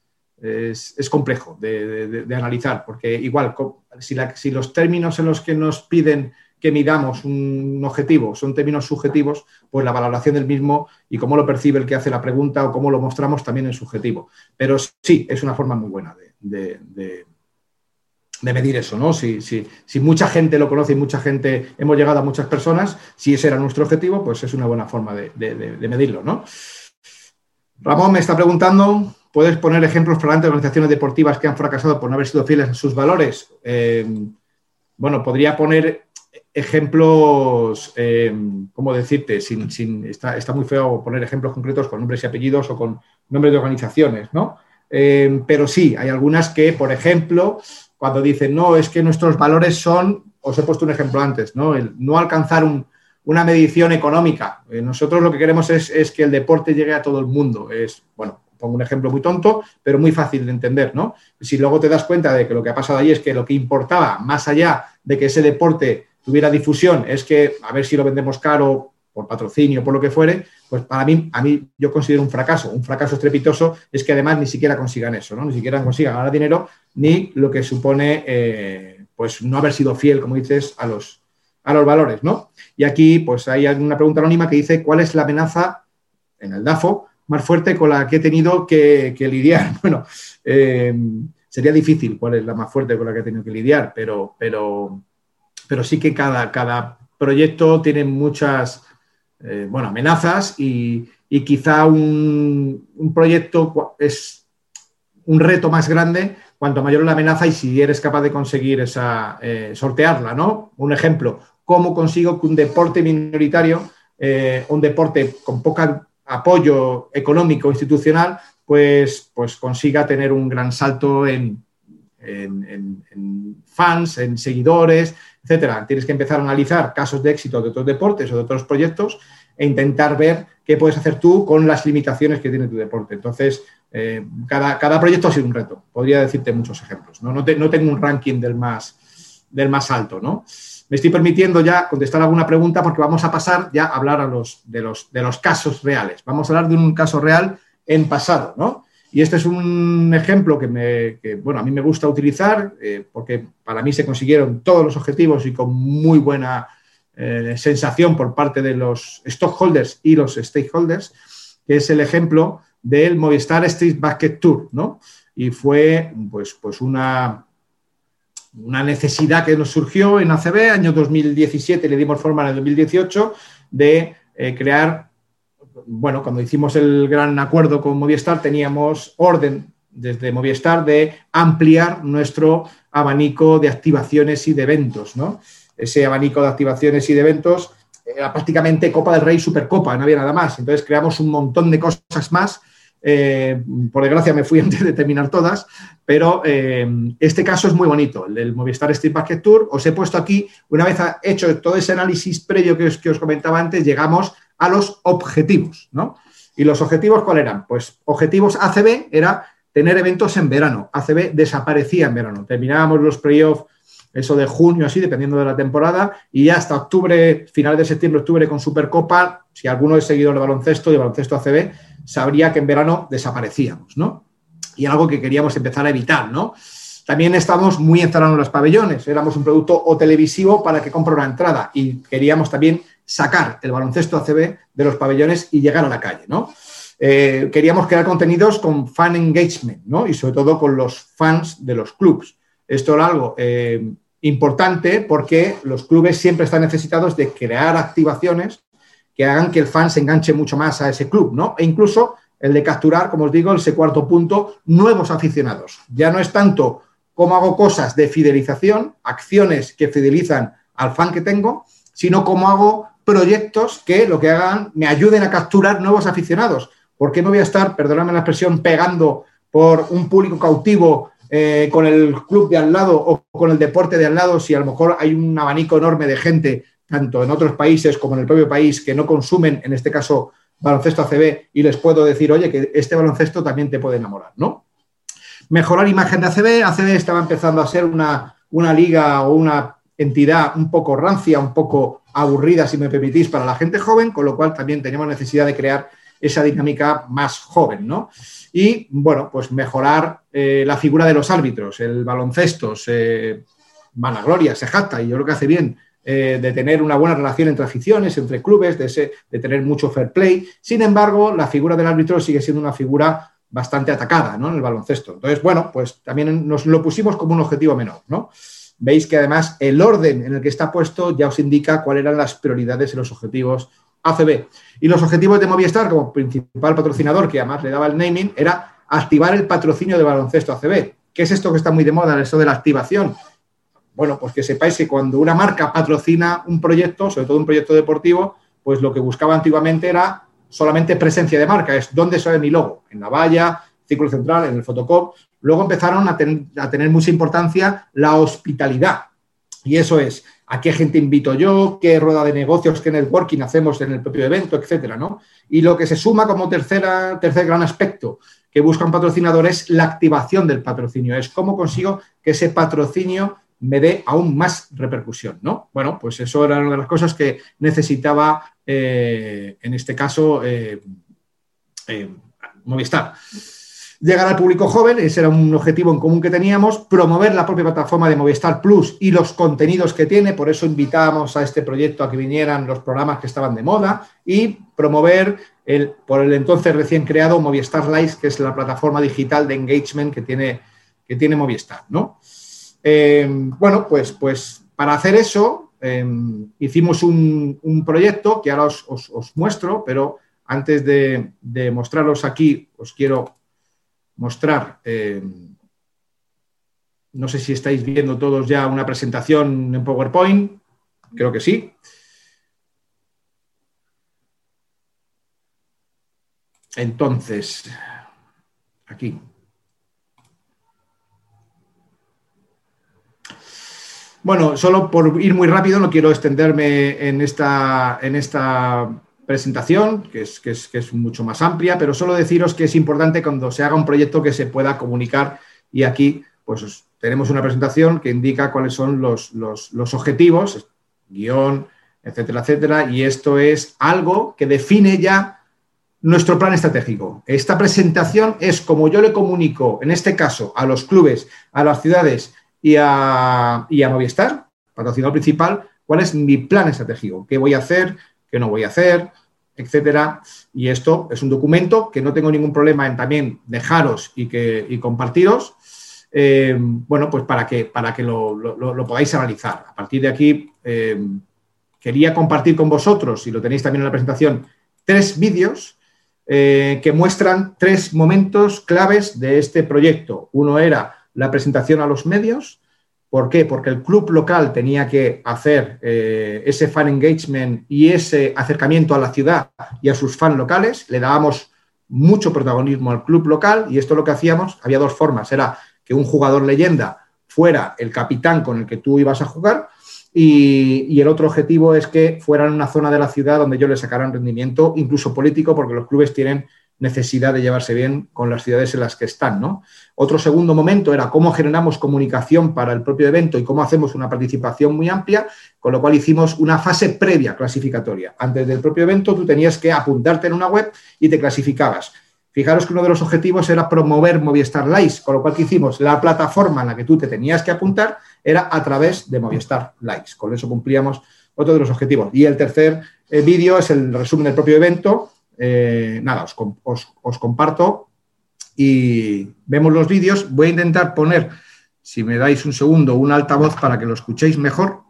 complejo de, analizar, porque igual, si, si, los términos en los que nos piden que midamos un objetivo son términos subjetivos, pues la valoración del mismo y cómo lo percibe el que hace la pregunta o cómo lo mostramos también es subjetivo. Pero sí, es una forma muy buena de, medir eso, ¿no? Si, si, mucha gente lo conoce y mucha gente, hemos llegado a muchas personas, si ese era nuestro objetivo, pues es una buena forma de, medirlo, ¿no? Ramón me está preguntando, ¿puedes poner ejemplos para de organizaciones deportivas que han fracasado por no haber sido fieles a sus valores? Eh, bueno, podría poner ejemplos, eh, ¿cómo decirte? Sin, está, muy feo poner ejemplos concretos con nombres y apellidos o con nombres de organizaciones, ¿no? Eh, pero sí, hay algunas que, por ejemplo, cuando dicen, no, es que nuestros valores son, os he puesto un ejemplo antes, ¿no? El no alcanzar una medición económica. Eh, nosotros lo que queremos es, es, que el deporte llegue a todo el mundo. Es, bueno, pongo un ejemplo muy tonto, pero muy fácil de entender, ¿no? Si luego te das cuenta de que lo que ha pasado allí es que lo que importaba, más allá de que ese deporte tuviera difusión, es que a ver si lo vendemos caro por patrocinio, por lo que fuere, pues para mí, a mí yo considero un fracaso. Un fracaso estrepitoso es que además ni siquiera consigan eso, ¿no? Ni siquiera consigan ganar dinero, ni lo que supone, eh, pues no haber sido fiel, como dices, a los, a los valores, ¿no? Y aquí, pues hay una pregunta anónima que dice, ¿cuál es la amenaza en el DAFO más fuerte con la que he tenido que, lidiar? Bueno, eh, sería difícil cuál es la más fuerte con la que he tenido que lidiar, pero, pero, pero sí que cada, cada proyecto tiene muchas eh, bueno, amenazas y, quizá un, proyecto es un reto más grande cuanto mayor la amenaza y si eres capaz de conseguir esa, eh, sortearla, ¿no? Un ejemplo, ¿cómo consigo que un deporte minoritario, eh, un deporte con poco apoyo económico institucional, pues, pues consiga tener un gran salto en, fans, en seguidores, etcétera. Tienes que empezar a analizar casos de éxito de otros deportes o de otros proyectos e intentar ver qué puedes hacer tú con las limitaciones que tiene tu deporte. Entonces, eh, cada, proyecto ha sido un reto. Podría decirte muchos ejemplos. No, no, tengo un ranking del más, del más alto. ¿no? Me estoy permitiendo ya contestar alguna pregunta porque vamos a pasar ya a hablar a los, de, los, de los casos reales. Vamos a hablar de un caso real en pasado. ¿no? Y este es un ejemplo que, me, bueno, a mí me gusta utilizar eh, porque para mí se consiguieron todos los objetivos y con muy buena eh, sensación por parte de los stockholders y los stakeholders, que es el ejemplo del Movistar Street Basket Tour, ¿no? Y fue pues, pues una, una necesidad que nos surgió en ACB, año 2017, le dimos forma en el 2018, de eh, crear bueno, cuando hicimos el gran acuerdo con Movistar, teníamos orden desde Movistar de ampliar nuestro abanico de activaciones y de eventos, ¿no? Ese abanico de activaciones y de eventos era prácticamente Copa del Rey, Supercopa, no había nada más. Entonces creamos un montón de cosas más. Eh, por desgracia me fui antes de terminar todas, pero eh, este caso es muy bonito, el del Movistar Street Basket Tour. Os he puesto aquí, una vez hecho todo ese análisis previo que os, comentaba antes, llegamos a los objetivos, ¿no? ¿Y los objetivos cuáles eran? Pues objetivos ACB era tener eventos en verano. ACB desaparecía en verano. Terminábamos los playoffs, eso de junio, así, dependiendo de la temporada, y ya hasta octubre, finales de septiembre, octubre con Supercopa, si alguno es seguidor de baloncesto y baloncesto ACB, sabría que en verano desaparecíamos, ¿no? Y algo que queríamos empezar a evitar, ¿no? También estábamos muy encerrados en los pabellones, éramos un producto o televisivo para que compre una entrada y queríamos también sacar el baloncesto ACB de los pabellones y llegar a la calle, ¿no? Eh, queríamos crear contenidos con fan engagement, ¿no? Y sobre todo con los fans de los clubes. Esto era algo eh, importante porque los clubes siempre están necesitados de crear activaciones que hagan que el fan se enganche mucho más a ese club, ¿no? E incluso el de capturar, como os digo, ese cuarto punto, nuevos aficionados. Ya no es tanto cómo hago cosas de fidelización, acciones que fidelizan al fan que tengo, sino cómo hago proyectos que lo que hagan me ayuden a capturar nuevos aficionados. ¿Por qué no voy a estar, perdóname la expresión, pegando por un público cautivo eh, con el club de al lado o con el deporte de al lado si a lo mejor hay un abanico enorme de gente, tanto en otros países como en el propio país, que no consumen, en este caso, baloncesto ACB y les puedo decir, oye, que este baloncesto también te puede enamorar, ¿no? Mejorar imagen de ACB. ACB estaba empezando a ser una, una liga o una entidad un poco rancia, un poco aburrida, si me permitís, para la gente joven, con lo cual también tenemos necesidad de crear esa dinámica más joven, ¿no? Y, bueno, pues mejorar eh, la figura de los árbitros. El baloncesto se vanagloria, se jacta, y yo creo que hace bien eh, de tener una buena relación entre aficiones, entre clubes, de, de tener mucho fair play. Sin embargo, la figura del árbitro sigue siendo una figura bastante atacada, ¿no? En el baloncesto. Entonces, bueno, pues también nos lo pusimos como un objetivo menor, ¿no? veis que además el orden en el que está puesto ya os indica cuáles eran las prioridades y los objetivos ACB. Y los objetivos de Movistar como principal patrocinador, que además le daba el naming, era activar el patrocinio de baloncesto ACB. ¿Qué es esto que está muy de moda, esto de la activación? Bueno, pues que sepáis que cuando una marca patrocina un proyecto, sobre todo un proyecto deportivo, pues lo que buscaba antiguamente era solamente presencia de marca, es dónde sale mi logo, en la valla, círculo central, en el fotocop, luego empezaron a, tener mucha importancia la hospitalidad. Y eso es, a qué gente invito yo, qué rueda de negocios, qué networking hacemos en el propio evento, etcétera, ¿no? Y lo que se suma como tercera, tercer gran aspecto que busca un patrocinador es la activación del patrocinio, es cómo consigo que ese patrocinio me dé aún más repercusión, ¿no? Bueno, pues eso era una de las cosas que necesitaba, eh, en este caso, eh, eh, Movistar. Llegar al público joven, ese era un objetivo en común que teníamos, promover la propia plataforma de Movistar Plus y los contenidos que tiene, por eso invitábamos a este proyecto a que vinieran los programas que estaban de moda y promover el, por el entonces recién creado Movistar Live, que es la plataforma digital de engagement que tiene, que tiene Movistar, ¿no? Eh, bueno, pues, pues para hacer eso eh, hicimos un, proyecto que ahora os, muestro, pero antes de, mostraros aquí os quiero mostrar, eh, no sé si estáis viendo todos ya una presentación en PowerPoint, creo que sí. Entonces, aquí. Bueno, solo por ir muy rápido, no quiero extenderme en esta, en esta presentación, que es, que, es, mucho más amplia, pero solo deciros que es importante cuando se haga un proyecto que se pueda comunicar y aquí pues tenemos una presentación que indica cuáles son los, los objetivos, guion, etcétera, etcétera, y esto es algo que define ya nuestro plan estratégico. Esta presentación es como yo le comunico, en este caso, a los clubes, a las ciudades y a, y a Movistar, patrocinador principal, cuál es mi plan estratégico, qué voy a hacer, qué no voy a hacer, etcétera. Y esto es un documento que no tengo ningún problema en también dejaros y, que, y compartiros, eh, bueno, pues para que, para que lo, podáis analizar. A partir de aquí, eh, quería compartir con vosotros, y lo tenéis también en la presentación, tres vídeos eh, que muestran tres momentos claves de este proyecto. Uno era la presentación a los medios. ¿Por qué? Porque el club local tenía que hacer eh, ese fan engagement y ese acercamiento a la ciudad y a sus fans locales. Le dábamos mucho protagonismo al club local y esto lo que hacíamos, había dos formas. Era que un jugador leyenda fuera el capitán con el que tú ibas a jugar y, el otro objetivo es que fuera en una zona de la ciudad donde yo le sacara un rendimiento, incluso político, porque los clubes tienen necesidad de llevarse bien con las ciudades en las que están. ¿no? Otro segundo momento era cómo generamos comunicación para el propio evento y cómo hacemos una participación muy amplia, con lo cual hicimos una fase previa clasificatoria. Antes del propio evento tú tenías que apuntarte en una web y te clasificabas. Fijaros que uno de los objetivos era promover Movistar Live, con lo cual que hicimos la plataforma en la que tú te tenías que apuntar era a través de Movistar Live. Con eso cumplíamos otro de los objetivos. Y el tercer eh, vídeo es el resumen del propio evento, eh, nada, os, comparto y vemos los vídeos. Voy a intentar poner, si me dais un segundo, un altavoz para que lo escuchéis mejor.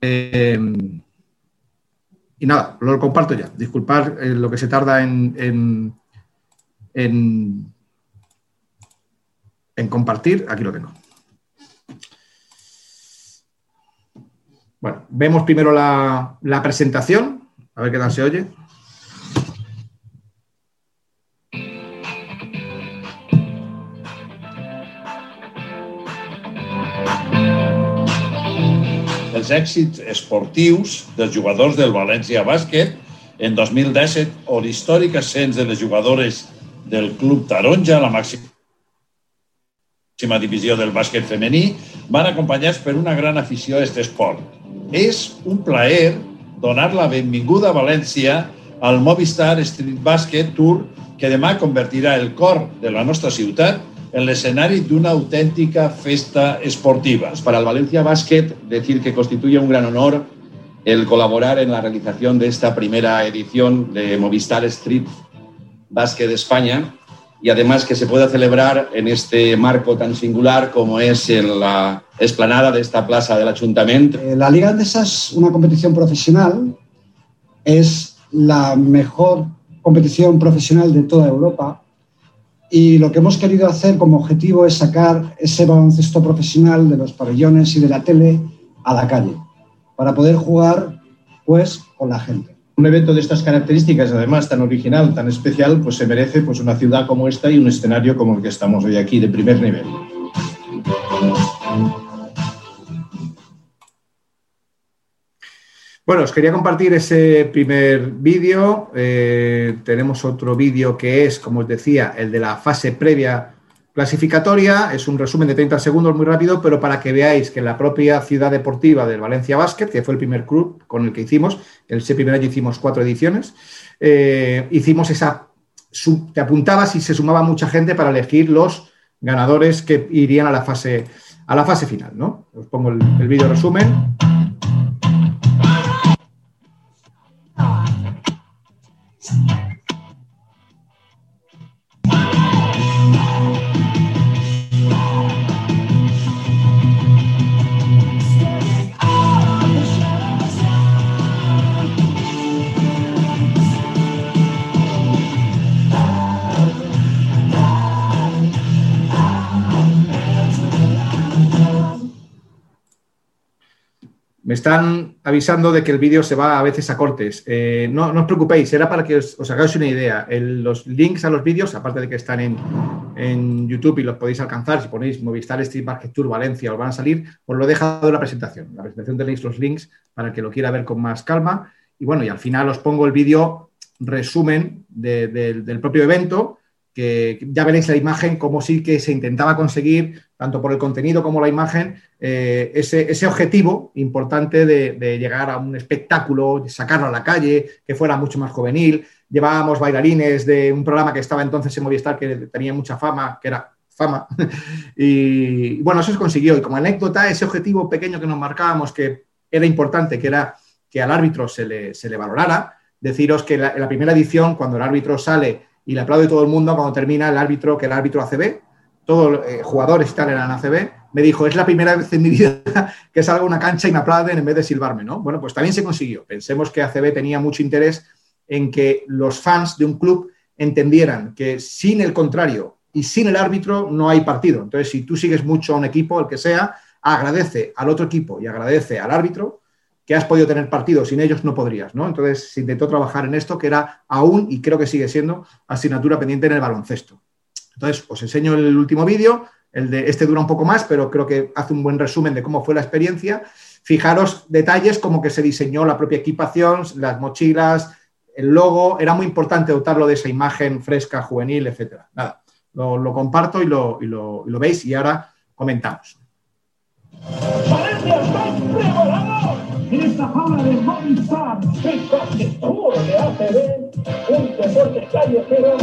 Eh, y nada, lo comparto ya. Disculpad eh, lo que se tarda en, en compartir. Aquí lo tengo. Bueno, vemos primero la, la presentación, a ver qué tal se oye. Els èxits esportius dels jugadors del València Bàsquet en 2017 o l'històric ascens de les jugadores del Club Taronja a la màxima divisió del bàsquet femení van acompanyats per una gran afició a aquest esport. És un plaer donar la benvinguda a València al Movistar Street Basket Tour que demà convertirà el cor de la nostra ciutat en l'escenari d'una autèntica festa esportiva. Para el Valencia Basket, decir que constituye un gran honor el colaborar en la realización de esta primera edición de Movistar Street Basket España y además que se pueda celebrar en este marco tan singular como es en la esplanada de esta plaza del Ayuntamiento. Eh, la Liga Andesa es una competición profesional, es la mejor competición profesional de toda Europa y lo que hemos querido hacer como objetivo es sacar ese baloncesto profesional de los pabellones y de la tele a la calle, para poder jugar pues con la gente. un evento de estas características, además tan original, tan especial, pues se merece pues, una ciudad como esta y un escenario como el que estamos hoy aquí, de primer nivel. Bueno, os quería compartir ese primer vídeo. Eh, tenemos otro vídeo que es, como os decía, el de la fase previa clasificatoria. Es un resumen de 30 segundos muy rápido, pero para que veáis que la propia ciudad deportiva del Valencia Basket, que fue el primer club con el que hicimos, ese primer año hicimos cuatro ediciones, eh, hicimos esa... te apuntabas y se sumaba mucha gente para elegir los ganadores que irían a la fase, a la fase final. ¿no? Os pongo el, el vídeo resumen. Thank you. Me están avisando de que el vídeo se va a veces a cortes. Eh, no, os preocupéis, era para que os, hagáis una idea. los links a los vídeos, aparte de que están en, YouTube y los podéis alcanzar, si ponéis Movistar Street Market Tour Valencia os van a salir, os lo he dejado en la presentación. En la presentación tenéis los links para el que lo quiera ver con más calma. Y bueno, y al final os pongo el vídeo resumen del propio evento que ya veréis la imagen, como sí que se intentaba conseguir, tanto por el contenido como la imagen, eh, ese, objetivo importante de, llegar a un espectáculo, sacarlo a la calle, que fuera mucho más juvenil. Llevábamos bailarines de un programa que estaba entonces en Movistar que tenía mucha fama, que era fama. y bueno, eso se consiguió. Y como anécdota, ese objetivo pequeño que nos marcábamos, que era importante, que era que al árbitro se le, valorara, deciros que en la primera edición, cuando el árbitro sale y le aplaude todo el mundo cuando termina el árbitro, que el árbitro ACB, todos los eh, jugadores tal eran ACB, me dijo, es la primera vez en mi vida que salgo una cancha y me aplauden en vez de silbarme, ¿no? Bueno, pues también se consiguió. Pensemos que ACB tenía mucho interés en que los fans de un club entendieran que sin el contrario y sin el árbitro no hay partido. Entonces, si tú sigues mucho a un equipo, el que sea, agradece al otro equipo y agradece al árbitro, que has podido tener partido, sin ellos no podrías, ¿no? Entonces se intentó trabajar en esto que era aún, y creo que sigue siendo, asignatura pendiente en el baloncesto. Entonces os enseño el último vídeo, el de este dura un poco más, pero creo que hace un buen resumen de cómo fue la experiencia. Fijaros detalles como que se diseñó la propia equipación, las mochilas, el logo, era muy importante dotarlo de esa imagen fresca, juvenil, etcétera. Nada, lo, comparto y lo, y lo veis y ahora comentamos en esta jaula de Movistar. El Basket Tour de ACB, un deporte callejero.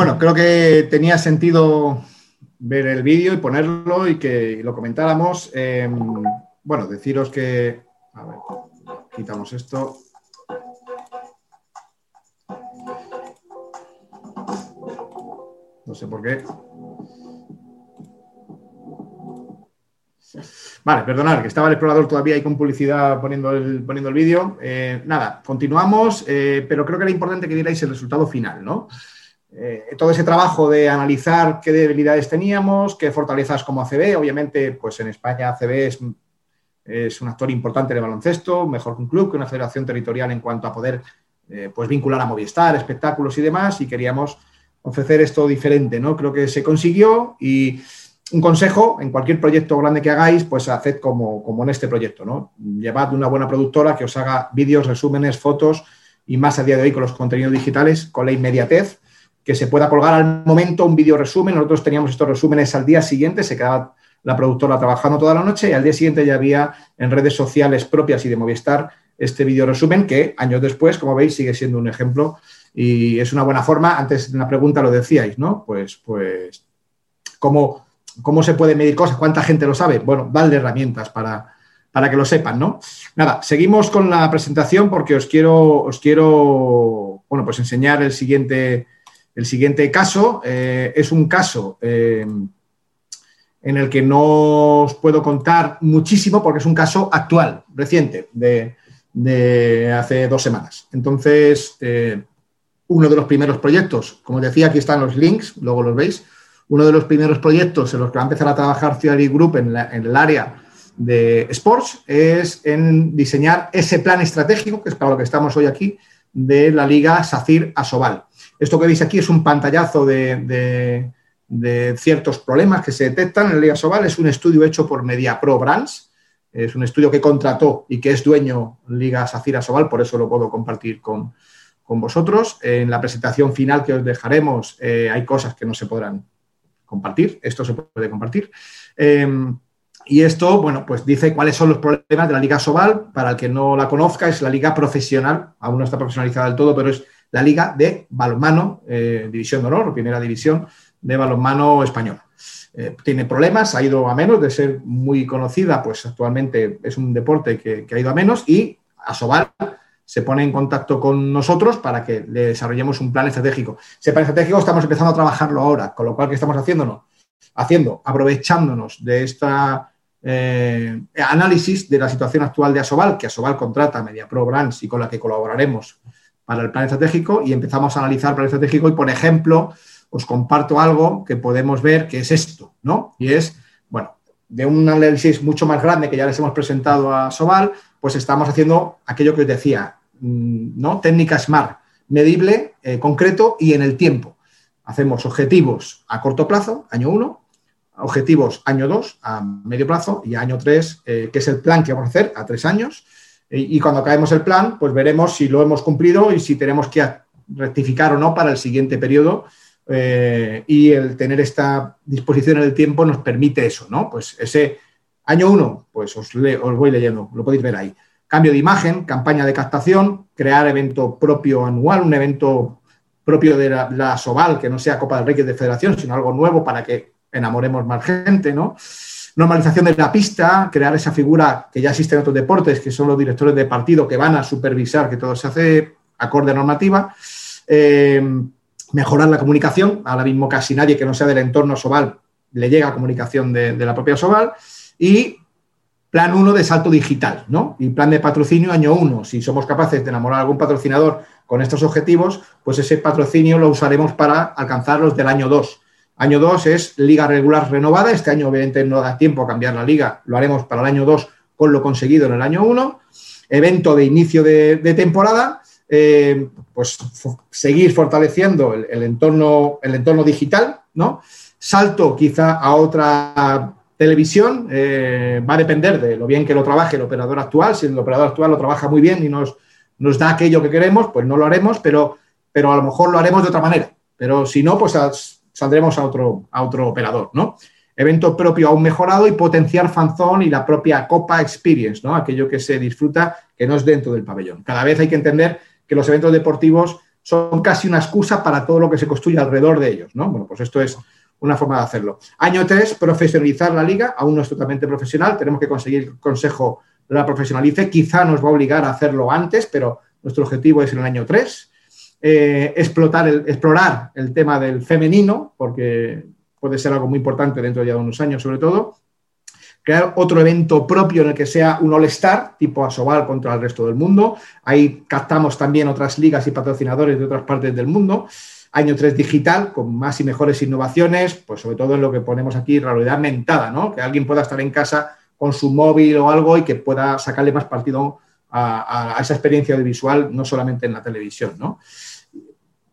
Bueno, creo que tenía sentido ver el vídeo y ponerlo y que lo comentáramos. Eh, bueno, deciros que. A ver, quitamos esto. No sé por qué. Vale, perdonad, que estaba el explorador todavía ahí con publicidad poniendo el, poniendo el vídeo. Eh, nada, continuamos, eh, pero creo que era importante que vierais el resultado final, ¿no? Eh, todo ese trabajo de analizar qué debilidades teníamos, qué fortalezas como ACB, obviamente, pues en España ACB es, es un actor importante de baloncesto, mejor que un club, que una federación territorial en cuanto a poder pues vincular a Movistar, espectáculos y demás, y queríamos ofrecer esto diferente, ¿no? Creo que se consiguió y un consejo, en cualquier proyecto grande que hagáis, pues haced como, como en este proyecto, ¿no? Llevad una buena productora que os haga vídeos, resúmenes, fotos y más a día de hoy con los contenidos digitales, con la inmediatez, que se pueda colgar al momento un vídeo resumen. Nosotros teníamos estos resúmenes al día siguiente, se quedaba la productora trabajando toda la noche y al día siguiente ya había en redes sociales propias y de Movistar este vídeo resumen que años después, como veis, sigue siendo un ejemplo y es una buena forma. Antes en la pregunta lo decíais, ¿no? Pues, pues, como ¿Cómo se puede medir cosas? ¿Cuánta gente lo sabe? Bueno, darle herramientas para, para que lo sepan, ¿no? Nada, seguimos con la presentación porque os quiero, os quiero bueno, pues enseñar el siguiente, el siguiente caso. Eh, es un caso eh, en el que no os puedo contar muchísimo porque es un caso actual, reciente, de, hace dos semanas. Entonces, eh, uno de los primeros proyectos, como decía, aquí están los links, luego los veis uno de los primeros proyectos en los que va a empezar a trabajar Theory Group en, el área de sports es en diseñar ese plan estratégico, que es para lo que estamos hoy aquí, de la Liga SACIR Asobal. Esto que veis aquí es un pantallazo de, ciertos problemas que se detectan en Liga Asobal. Es un estudio hecho por MediaPro Brands. Es un estudio que contrató y que es dueño Liga SACIR Asobal, por eso lo puedo compartir con, vosotros. En la presentación final que os dejaremos eh, hay cosas que no se podrán compartir. Esto se puede compartir. Em, y esto, bueno, pues dice cuáles son los problemas de la Liga Sobal. Para el que no la conozca, es la liga profesional, aún no está profesionalizada del todo, pero es la liga de balonmano, eh, división de honor, primera división de balonmano español. Eh, tiene problemas, ha ido a menos de ser muy conocida, pues actualmente es un deporte que, ha ido a menos y Asobal se pone en contacto con nosotros para que le desarrollemos un plan estratégico. Ese plan estratégico estamos empezando a trabajarlo ahora, con lo cual, ¿qué estamos haciéndonos? Haciendo, aprovechándonos de esta eh, análisis de la situación actual de Asobal, que Asobal contrata Media Pro Brands y con la que colaboraremos para el plan estratégico, y empezamos a analizar el plan estratégico y, por ejemplo, os comparto algo que podemos ver que es esto, ¿no? Y es, bueno, de un análisis mucho más grande que ya les hemos presentado a Sobal, pues estamos haciendo aquello que os decía, Mm, ¿no? Técnica SMART, medible, eh, concreto y en el tiempo. Hacemos objetivos a corto plazo, año 1, objetivos año 2, a medio plazo, y año 3, eh, que es el plan que vamos a hacer a tres años. Y, cuando acabemos el plan, pues veremos si lo hemos cumplido y si tenemos que rectificar o no para el siguiente periodo. Eh, y el tener esta disposición en el tiempo nos permite eso, ¿no? Pues ese año 1, pues os, os voy leyendo, lo podéis ver ahí cambio de imagen, campaña de captación, crear evento propio anual, un evento propio de la, Soval, que no sea Copa del Rey de Federación, sino algo nuevo para que enamoremos más gente, ¿no? Normalización de la pista, crear esa figura que ya existe en otros deportes, que son los directores de partido que van a supervisar que todo se hace acorde a normativa. Eh, mejorar la comunicación, ahora mismo casi nadie que no sea del entorno Soval le llega comunicación de, la propia Soval. Y Plan 1 de salto digital, ¿no? Y plan de patrocinio año 1. Si somos capaces de enamorar a algún patrocinador con estos objetivos, pues ese patrocinio lo usaremos para alcanzar los del año 2. Año 2 es liga regular renovada. Este año, obviamente, no da tiempo a cambiar la liga. Lo haremos para el año 2 con lo conseguido en el año 1. Evento de inicio de, temporada. Eh, pues seguir fortaleciendo el, entorno, digital, ¿no? Salto quizá a otra televisión eh, va a depender de lo bien que lo trabaje el operador actual. Si el operador actual lo trabaja muy bien y nos, nos da aquello que queremos, pues no lo haremos, pero, pero a lo mejor lo haremos de otra manera. Pero si no, pues saldremos a otro, a otro operador, ¿no? Evento propio aún mejorado y potenciar fanzone y la propia Copa Experience, ¿no? Aquello que se disfruta que no es dentro del pabellón. Cada vez hay que entender que los eventos deportivos son casi una excusa para todo lo que se construye alrededor de ellos, ¿no? Bueno, pues esto es una forma de hacerlo. Año 3, profesionalizar la liga, aún no es totalmente profesional, tenemos que conseguir que el Consejo la profesionalice, quizá nos va a obligar a hacerlo antes, pero nuestro objetivo es en el año 3. Eh, explotar el, explorar el tema del femenino, porque puede ser algo muy importante dentro de unos años sobre todo. Crear otro evento propio en el que sea un All-Star, tipo Asobal contra el resto del mundo. Ahí captamos también otras ligas y patrocinadores de otras partes del mundo. Año 3 digital, con más y mejores innovaciones, pues sobre todo en lo que ponemos aquí, realidad mentada, ¿no? Que alguien pueda estar en casa con su móvil o algo y que pueda sacarle más partido a, esa experiencia audiovisual, no solamente en la televisión, ¿no?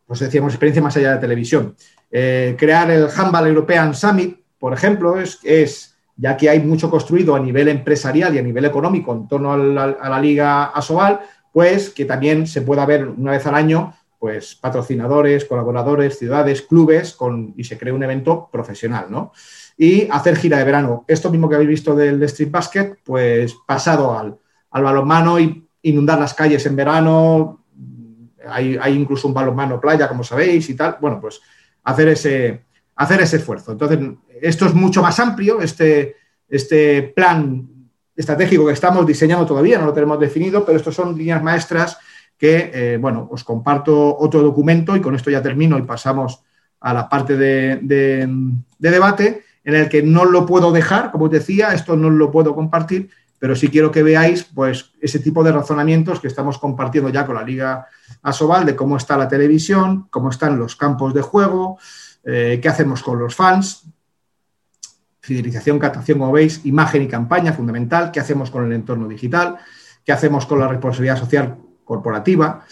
Pues decíamos, experiencia más allá de televisión. Eh, crear el Handball European Summit, por ejemplo, es, es, ya que hay mucho construido a nivel empresarial y a nivel económico en torno a la, Liga Asobal, pues que también se pueda ver una vez al año pues patrocinadores, colaboradores, ciudades, clubes con, y se cree un evento profesional, ¿no? Y hacer gira de verano. Esto mismo que habéis visto del Street Basket, pues pasado al, al balonmano y inundar las calles en verano. Hay, incluso un balonmano playa, como sabéis, y tal. Bueno, pues hacer ese, hacer ese esfuerzo. Entonces, esto es mucho más amplio, este, este plan estratégico que estamos diseñando todavía, no lo tenemos definido, pero estos son líneas maestras que, eh, bueno, os comparto otro documento y con esto ya termino y pasamos a la parte de, de, de debate en el que no lo puedo dejar, como os decía, esto no lo puedo compartir, pero sí quiero que veáis pues, ese tipo de razonamientos que estamos compartiendo ya con la Liga Asobal, de cómo está la televisión, cómo están los campos de juego, eh, qué hacemos con los fans, fidelización, captación, como veis, imagen y campaña fundamental, qué hacemos con el entorno digital, qué hacemos con la responsabilidad social corporativa,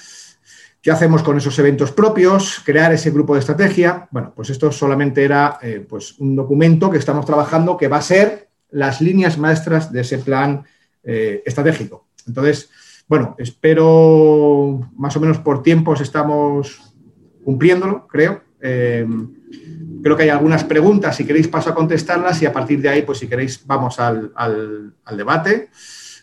qué hacemos con esos eventos propios, crear ese grupo de estrategia. Bueno, pues esto solamente era eh, pues un documento que estamos trabajando que va a ser las líneas maestras de ese plan eh, estratégico. Entonces, bueno, espero más o menos por tiempos estamos cumpliéndolo, creo. Eh, creo que hay algunas preguntas, si queréis paso a contestarlas y a partir de ahí, pues si queréis, vamos al, al, al debate.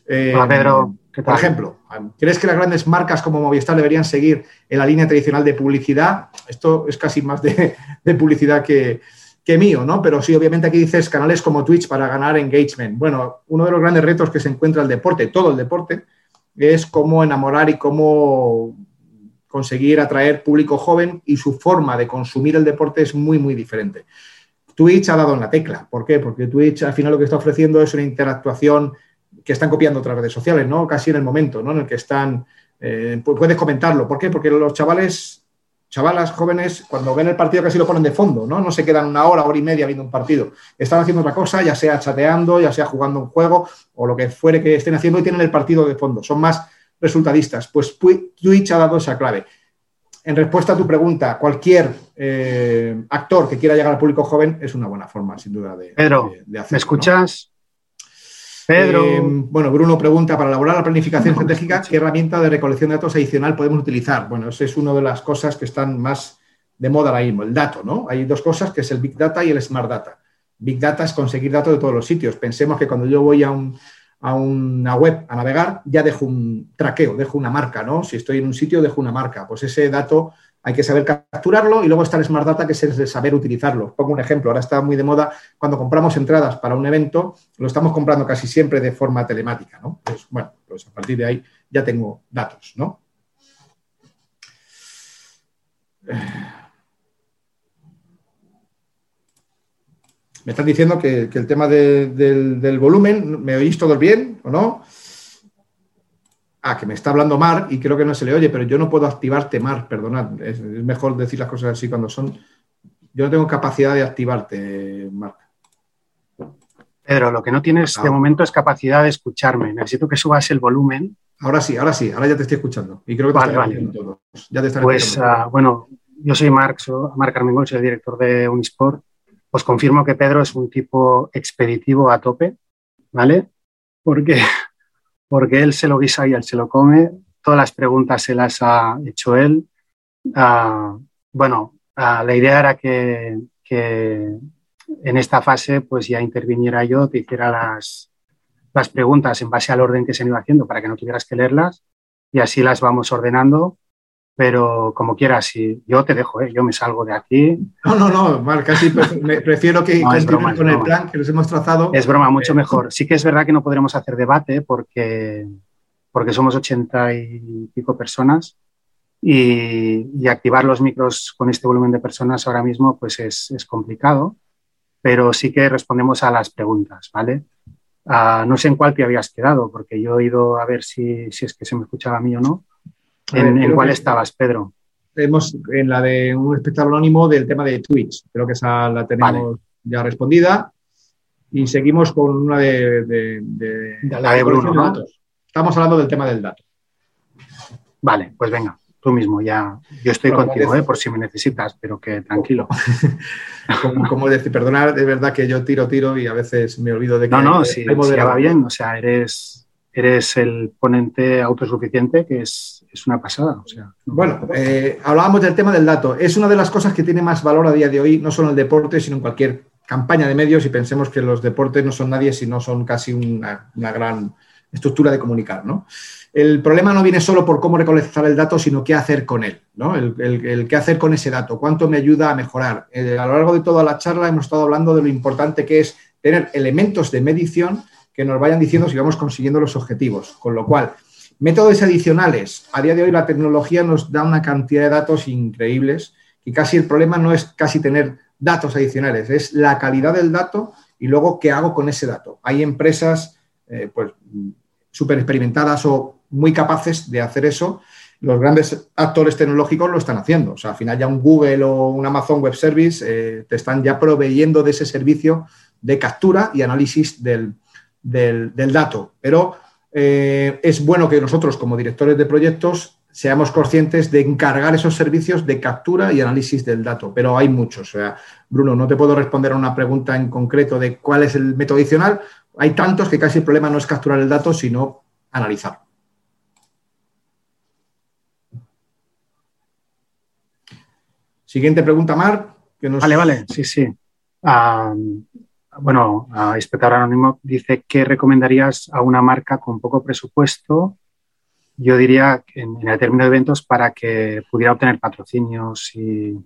Eh, Hola, Pedro. Por ejemplo, ¿crees que las grandes marcas como Movistar deberían seguir en la línea tradicional de publicidad? Esto es casi más de, de publicidad que, que mío, ¿no? Pero sí, obviamente aquí dices canales como Twitch para ganar engagement. Bueno, uno de los grandes retos que se encuentra el deporte, todo el deporte, es cómo enamorar y cómo conseguir atraer público joven y su forma de consumir el deporte es muy, muy diferente. Twitch ha dado en la tecla. ¿Por qué? Porque Twitch al final lo que está ofreciendo es una interactuación que están copiando otras redes sociales, ¿no? Casi en el momento, ¿no? En el que están... Eh, puedes comentarlo. ¿Por qué? Porque los chavales chavalas jóvenes, cuando ven el partido casi lo ponen de fondo, ¿no? No se quedan una hora, hora y media viendo un partido. Están haciendo otra cosa, ya sea chateando, ya sea jugando un juego o lo que fuere que estén haciendo y tienen el partido de fondo. Son más resultadistas. Pues Twitch ha dado esa clave. En respuesta a tu pregunta, cualquier eh, actor que quiera llegar al público joven es una buena forma, sin duda, de, Pedro, de, de hacerlo. ¿me escuchas? Pedro. Eh, bueno, Bruno pregunta, para elaborar la planificación estratégica, ¿qué herramienta de recolección de datos adicional podemos utilizar? Bueno, esa es una de las cosas que están más de moda ahora mismo, el dato, ¿no? Hay dos cosas, que es el Big Data y el Smart Data. Big Data es conseguir datos de todos los sitios. Pensemos que cuando yo voy a, un, a una web a navegar, ya dejo un traqueo, dejo una marca, ¿no? Si estoy en un sitio, dejo una marca. Pues ese dato hay que saber capturarlo y luego está el Smart Data, que es el saber utilizarlo. Pongo un ejemplo, ahora está muy de moda cuando compramos entradas para un evento, lo estamos comprando casi siempre de forma telemática, ¿no? Pues bueno, pues a partir de ahí ya tengo datos, ¿no? Me están diciendo que, el tema de, del, del volumen, ¿me oís todos bien o no? Ah, que me está hablando Mar y creo que no se le oye, pero yo no puedo activarte, Mar, perdonad. Es, es, mejor decir las cosas así cuando son. Yo no tengo capacidad de activarte, Mar. Pedro, lo que no tienes ah. de momento es capacidad de escucharme. Necesito que subas el volumen. Ahora sí, ahora sí, ahora ya te estoy escuchando. Y creo que te vale, vale. todos. Ya te Pues uh, bueno, yo soy Marc, soy Marc Armengol, soy el director de Unisport. Os confirmo que Pedro es un tipo expeditivo a tope, ¿vale? Porque porque él se lo guisa y él se lo come. Todas las preguntas se las ha hecho él. Uh, bueno, uh, la idea era que, en esta fase pues ya interviniera yo, te hiciera las, las preguntas en base al orden que se han ido haciendo para que no tuvieras que leerlas y así las vamos ordenando. Pero como quieras, si yo te dejo, ¿eh? yo me salgo de aquí. No, no, no, Marc, casi prefiero que No, continúen con el plan que nos hemos trazado. Es broma, mucho mejor. Sí que es verdad que no podremos hacer debate porque, porque somos ochenta y pico personas y, y activar los micros con este volumen de personas ahora mismo pues es, es complicado, pero sí que respondemos a las preguntas, ¿vale? Ah, no sé en cuál te habías quedado, porque yo he ido a ver si, si es que se me escuchaba a mí o no. Ver, ¿En, cuál estabas, Pedro? Tenemos en la de un espectador anónimo del tema de Twitch. Creo que esa la tenemos ya respondida. Y seguimos con una de, de- de- La de Bruno, ¿no? datos. Estamos hablando del tema del dato. Vale, pues venga, tú mismo ya. Yo estoy Bueno, contigo, ¿eh? por si me necesitas, pero que tranquilo. Como, como decir, perdonad, es verdad que yo tiro, tiro y a veces me olvido de que No, no, hay si, si ya va bien, o sea, eres, eres el ponente autosuficiente que es, es una pasada. O sea, no- Bueno, eh, hablábamos del tema del dato. Es una de las cosas que tiene más valor a día de hoy, no solo en el deporte, sino en cualquier campaña de medios y pensemos que los deportes no son nadie, sino son casi una, una gran estructura de comunicar, ¿no? El problema no viene solo por cómo recolectar el dato, sino qué hacer con él, ¿no? El, el- el qué hacer con ese dato, cuánto me ayuda a mejorar. Eh, a lo largo de toda la charla hemos estado hablando de lo importante que es tener elementos de medición que nos vayan diciendo si vamos consiguiendo los objetivos. Con lo cual, métodos adicionales. A día de hoy la tecnología nos da una cantidad de datos increíbles y casi el problema no es casi tener datos adicionales, es la calidad del dato y luego qué hago con ese dato. Hay empresas eh, pues súper experimentadas o muy capaces de hacer eso. Los grandes actores tecnológicos lo están haciendo. O sea, al final ya un Google o un Amazon Web Service eh, te están ya proveyendo de ese servicio de captura y análisis del, del- del dato. Pero eh, es bueno que nosotros, como directores de proyectos, seamos conscientes de encargar esos servicios de captura y análisis del dato. Pero hay muchos. O sea, Bruno, no te puedo responder a una pregunta en concreto de cuál es el método adicional. Hay tantos que casi el problema no es capturar el dato, sino analizarlo. Siguiente pregunta, Mar. Vale, vale, sí, sí. Ah, bueno, a Espectador Anónimo dice que recomendarías a una marca con poco presupuesto, yo diría en, en el término de eventos, para que pudiera obtener patrocinios y...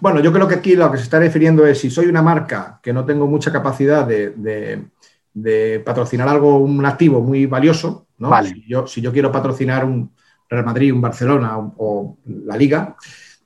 Bueno, yo creo que aquí lo que se está refiriendo es si soy una marca que no tengo mucha capacidad de, de- de patrocinar algo, un activo muy valioso, ¿no? Vale. Si, yo, si yo quiero patrocinar un Real Madrid, un Barcelona o, o la Liga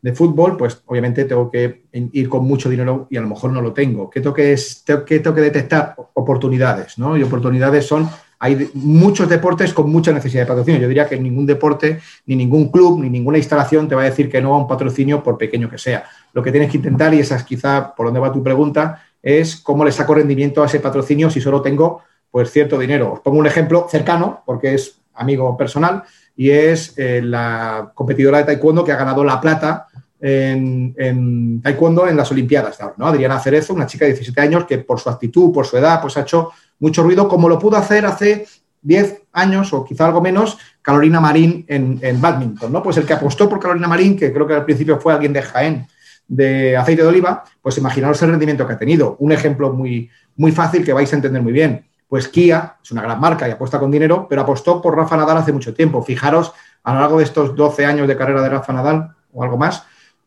de fútbol, pues obviamente tengo que ir con mucho dinero y a lo mejor no lo tengo. ¿Qué tengo que, es- que, tengo que detectar? Oportunidades, ¿no? Y oportunidades son, hay muchos deportes con mucha necesidad de patrocinio. Yo diría que ningún deporte, ni ningún club, ni ninguna instalación te va a decir que no a un patrocinio por pequeño que sea. Lo que tienes que intentar, y esa es quizá por donde va tu pregunta, es cómo le saco rendimiento a ese patrocinio si solo tengo pues cierto dinero. Os pongo un ejemplo cercano, porque es amigo personal, y es eh, la competidora de taekwondo que ha ganado la plata en, en taekwondo en las Olimpiadas. de ahora, ¿no? Adriana Cerezo, una chica de 17 años que por su actitud, por su edad, pues ha hecho mucho ruido, como lo pudo hacer hace 10 años o quizá algo menos, Carolina Marín en, badminton, ¿no? Pues el que apostó por Carolina Marín, que creo que al principio fue alguien de Jaén, de aceite de oliva, pues imaginaos el rendimiento que ha tenido. Un ejemplo muy, muy fácil que vais a entender muy bien. Pues Kia es una gran marca y apuesta con dinero, pero apostó por Rafa Nadal hace mucho tiempo. Fijaros, a lo largo de estos 12 años de carrera de Rafa Nadal o algo más,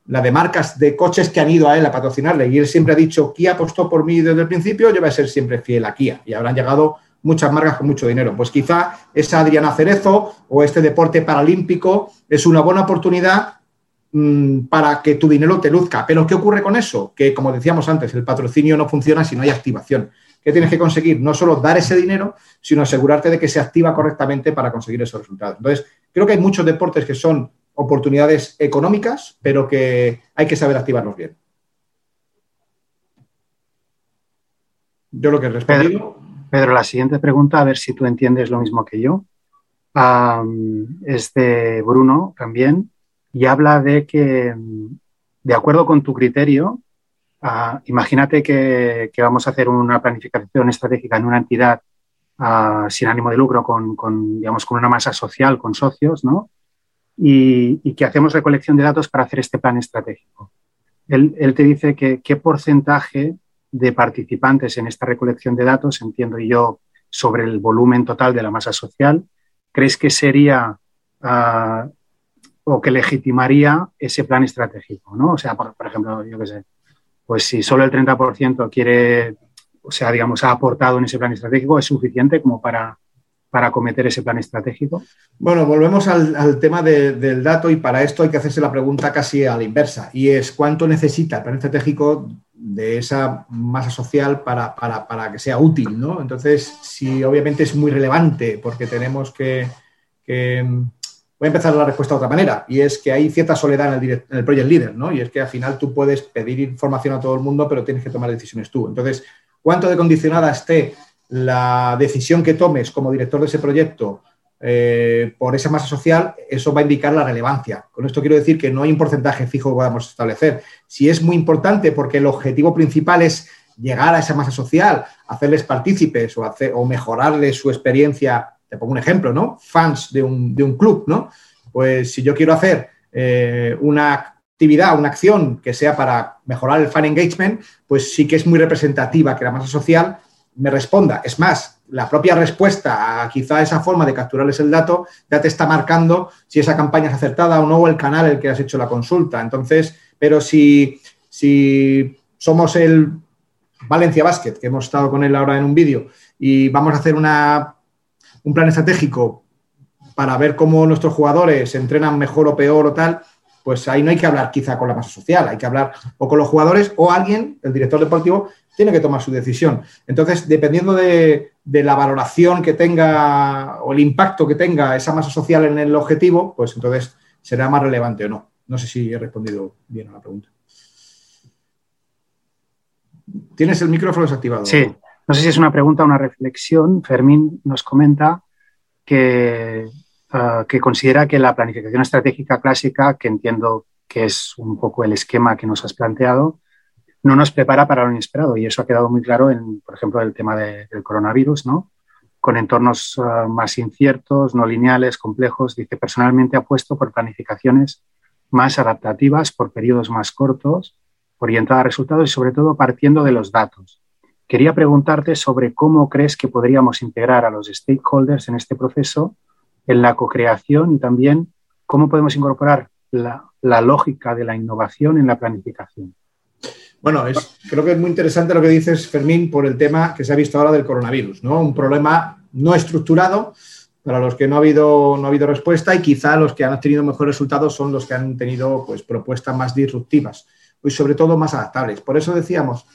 la de marcas de coches que han ido a él a patrocinarle. Y él siempre ha dicho, Kia apostó por mí desde el principio, yo voy a ser siempre fiel a Kia. Y habrán llegado muchas marcas con mucho dinero. Pues quizá esa Adriana Cerezo o este deporte paralímpico es una buena oportunidad mm, para que tu dinero te luzca. Pero ¿qué ocurre con eso? Que, como decíamos antes, el patrocinio no funciona si no hay activación. ¿Qué tienes que conseguir? No solo dar ese dinero, sino asegurarte de que se activa correctamente para conseguir esos resultados. Entonces, creo que hay muchos deportes que son oportunidades económicas, pero que hay que saber activarlos bien. Yo lo que he respondido. Pedro, la siguiente pregunta, a ver si tú entiendes lo mismo que yo, es de Bruno también, y habla de que, de acuerdo con tu criterio, ah, imagínate que, que vamos a hacer una planificación estratégica en una entidad ah, sin ánimo de lucro, con, con, digamos, con una masa social, con socios, ¿no? Y, que hacemos recolección de datos para hacer este plan estratégico. Él, te dice que qué porcentaje de participantes en esta recolección de datos, entiendo yo, sobre el volumen total de la masa social, ¿crees que sería uh, o que legitimaría ese plan estratégico, ¿no? O sea, por, por ejemplo, yo qué sé, pues si solo el 30% quiere, o sea, digamos, ha aportado en ese plan estratégico, es suficiente como para, para acometer ese plan estratégico? Bueno, volvemos al, tema de- del dato y para esto hay que hacerse la pregunta casi a la inversa y es cuánto necesita el plan estratégico de esa masa social para, para- para que sea útil, ¿no? Entonces, si obviamente es muy relevante porque tenemos que, que- Voy a empezar la respuesta de otra manera y es que hay cierta soledad en el, direct- en project leader, ¿no? Y es que al final tú puedes pedir información a todo el mundo, pero tienes que tomar decisiones tú. Entonces, cuánto de condicionada esté la decisión que tomes como director de ese proyecto eh, por esa masa social, eso va a indicar la relevancia. Con esto quiero decir que no hay un porcentaje fijo que podamos establecer. Si es muy importante porque el objetivo principal es llegar a esa masa social, hacerles partícipes o, hacer, o mejorarles su experiencia, te pongo un ejemplo, ¿no? Fans de un, de un club, ¿no? Pues si yo quiero hacer eh, una actividad, una acción que sea para mejorar el fan engagement, pues sí que es muy representativa que la masa social me responda. Es más, la propia respuesta a quizá esa forma de capturarles el dato ya te está marcando si esa campaña es acertada o no, o el canal el que has hecho la consulta. Entonces, pero si, si somos el Valencia Basket, que hemos estado con él ahora en un vídeo, y vamos a hacer una, un plan estratégico para ver cómo nuestros jugadores entrenan mejor o peor o tal, pues ahí no hay que hablar quizá con la masa social, hay que hablar o con los jugadores o alguien, el director deportivo, tiene que tomar su decisión. Entonces, dependiendo de, la valoración que tenga o el impacto que tenga esa masa social en el objetivo, pues entonces será más relevante o no. No sé si he respondido bien a la pregunta. Tienes el micrófono desactivado. Sí, no sé si es una pregunta o una reflexión. Fermín nos comenta que, uh, que considera que la planificación estratégica clásica, que entiendo que es un poco el esquema que nos has planteado, no nos prepara para lo inesperado. Y eso ha quedado muy claro en, por ejemplo, el tema de, del coronavirus, ¿no? Con entornos uh, más inciertos, no lineales, complejos. Dice, personalmente apuesto por planificaciones más adaptativas, por periodos más cortos, orientada a resultados y sobre todo partiendo de los datos. Quería preguntarte sobre cómo crees que podríamos integrar a los stakeholders en este proceso, en la co-creación y también cómo podemos incorporar la, lógica de la innovación en la planificación. Bueno, es, creo que es muy interesante lo que dices, Fermín, por el tema que se ha visto ahora del coronavirus, ¿no? Un problema no estructurado para los que no ha habido, no ha habido respuesta y quizá los que han tenido mejores resultados son los que han tenido pues, propuestas más disruptivas y sobre todo más adaptables. Por eso decíamos,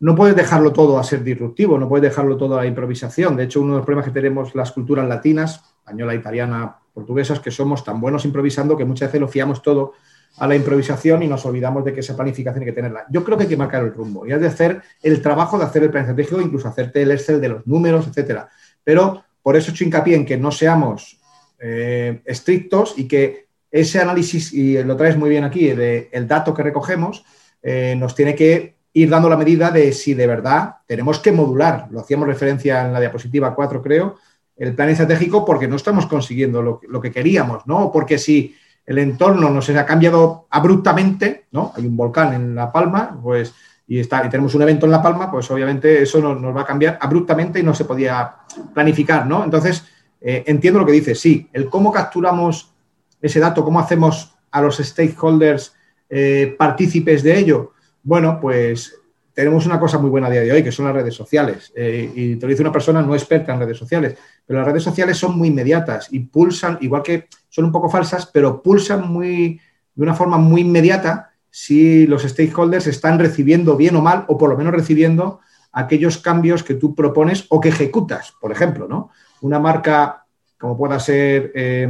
no puedes dejarlo todo a ser disruptivo, no puedes dejarlo todo a la improvisación. De hecho, uno de los problemas que tenemos las culturas latinas, española, italiana, portuguesa, es que somos tan buenos improvisando que muchas veces lo fiamos todo a la improvisación y nos olvidamos de que esa planificación hay que tenerla. Yo creo que hay que marcar el rumbo y has de hacer el trabajo de hacer el plan estratégico, incluso hacerte el Excel de los números, etcétera. Pero por eso he hecho hincapié en que no seamos eh, estrictos y que ese análisis, y lo traes muy bien aquí, de el dato que recogemos, eh, nos tiene que ir dando la medida de si de verdad tenemos que modular. Lo hacíamos referencia en la diapositiva 4, creo, el plan estratégico porque no estamos consiguiendo lo, lo que queríamos, ¿no? Porque si el entorno nos ha cambiado abruptamente, ¿no? Hay un volcán en La Palma, pues, y, está, y tenemos un evento en La Palma, pues obviamente eso nos, nos va a cambiar abruptamente y no se podía planificar, ¿no? Entonces, eh, entiendo lo que dices, sí, el cómo capturamos ese dato, cómo hacemos a los stakeholders eh, partícipes de ello, bueno, pues tenemos una cosa muy buena a día de hoy, que son las redes sociales. Eh, y te lo dice una persona no experta en redes sociales, pero las redes sociales son muy inmediatas y pulsan, igual que son un poco falsas, pero pulsan muy, de una forma muy inmediata si los stakeholders están recibiendo bien o mal, o por lo menos recibiendo aquellos cambios que tú propones o que ejecutas. Por ejemplo, ¿no? Una marca como pueda ser eh,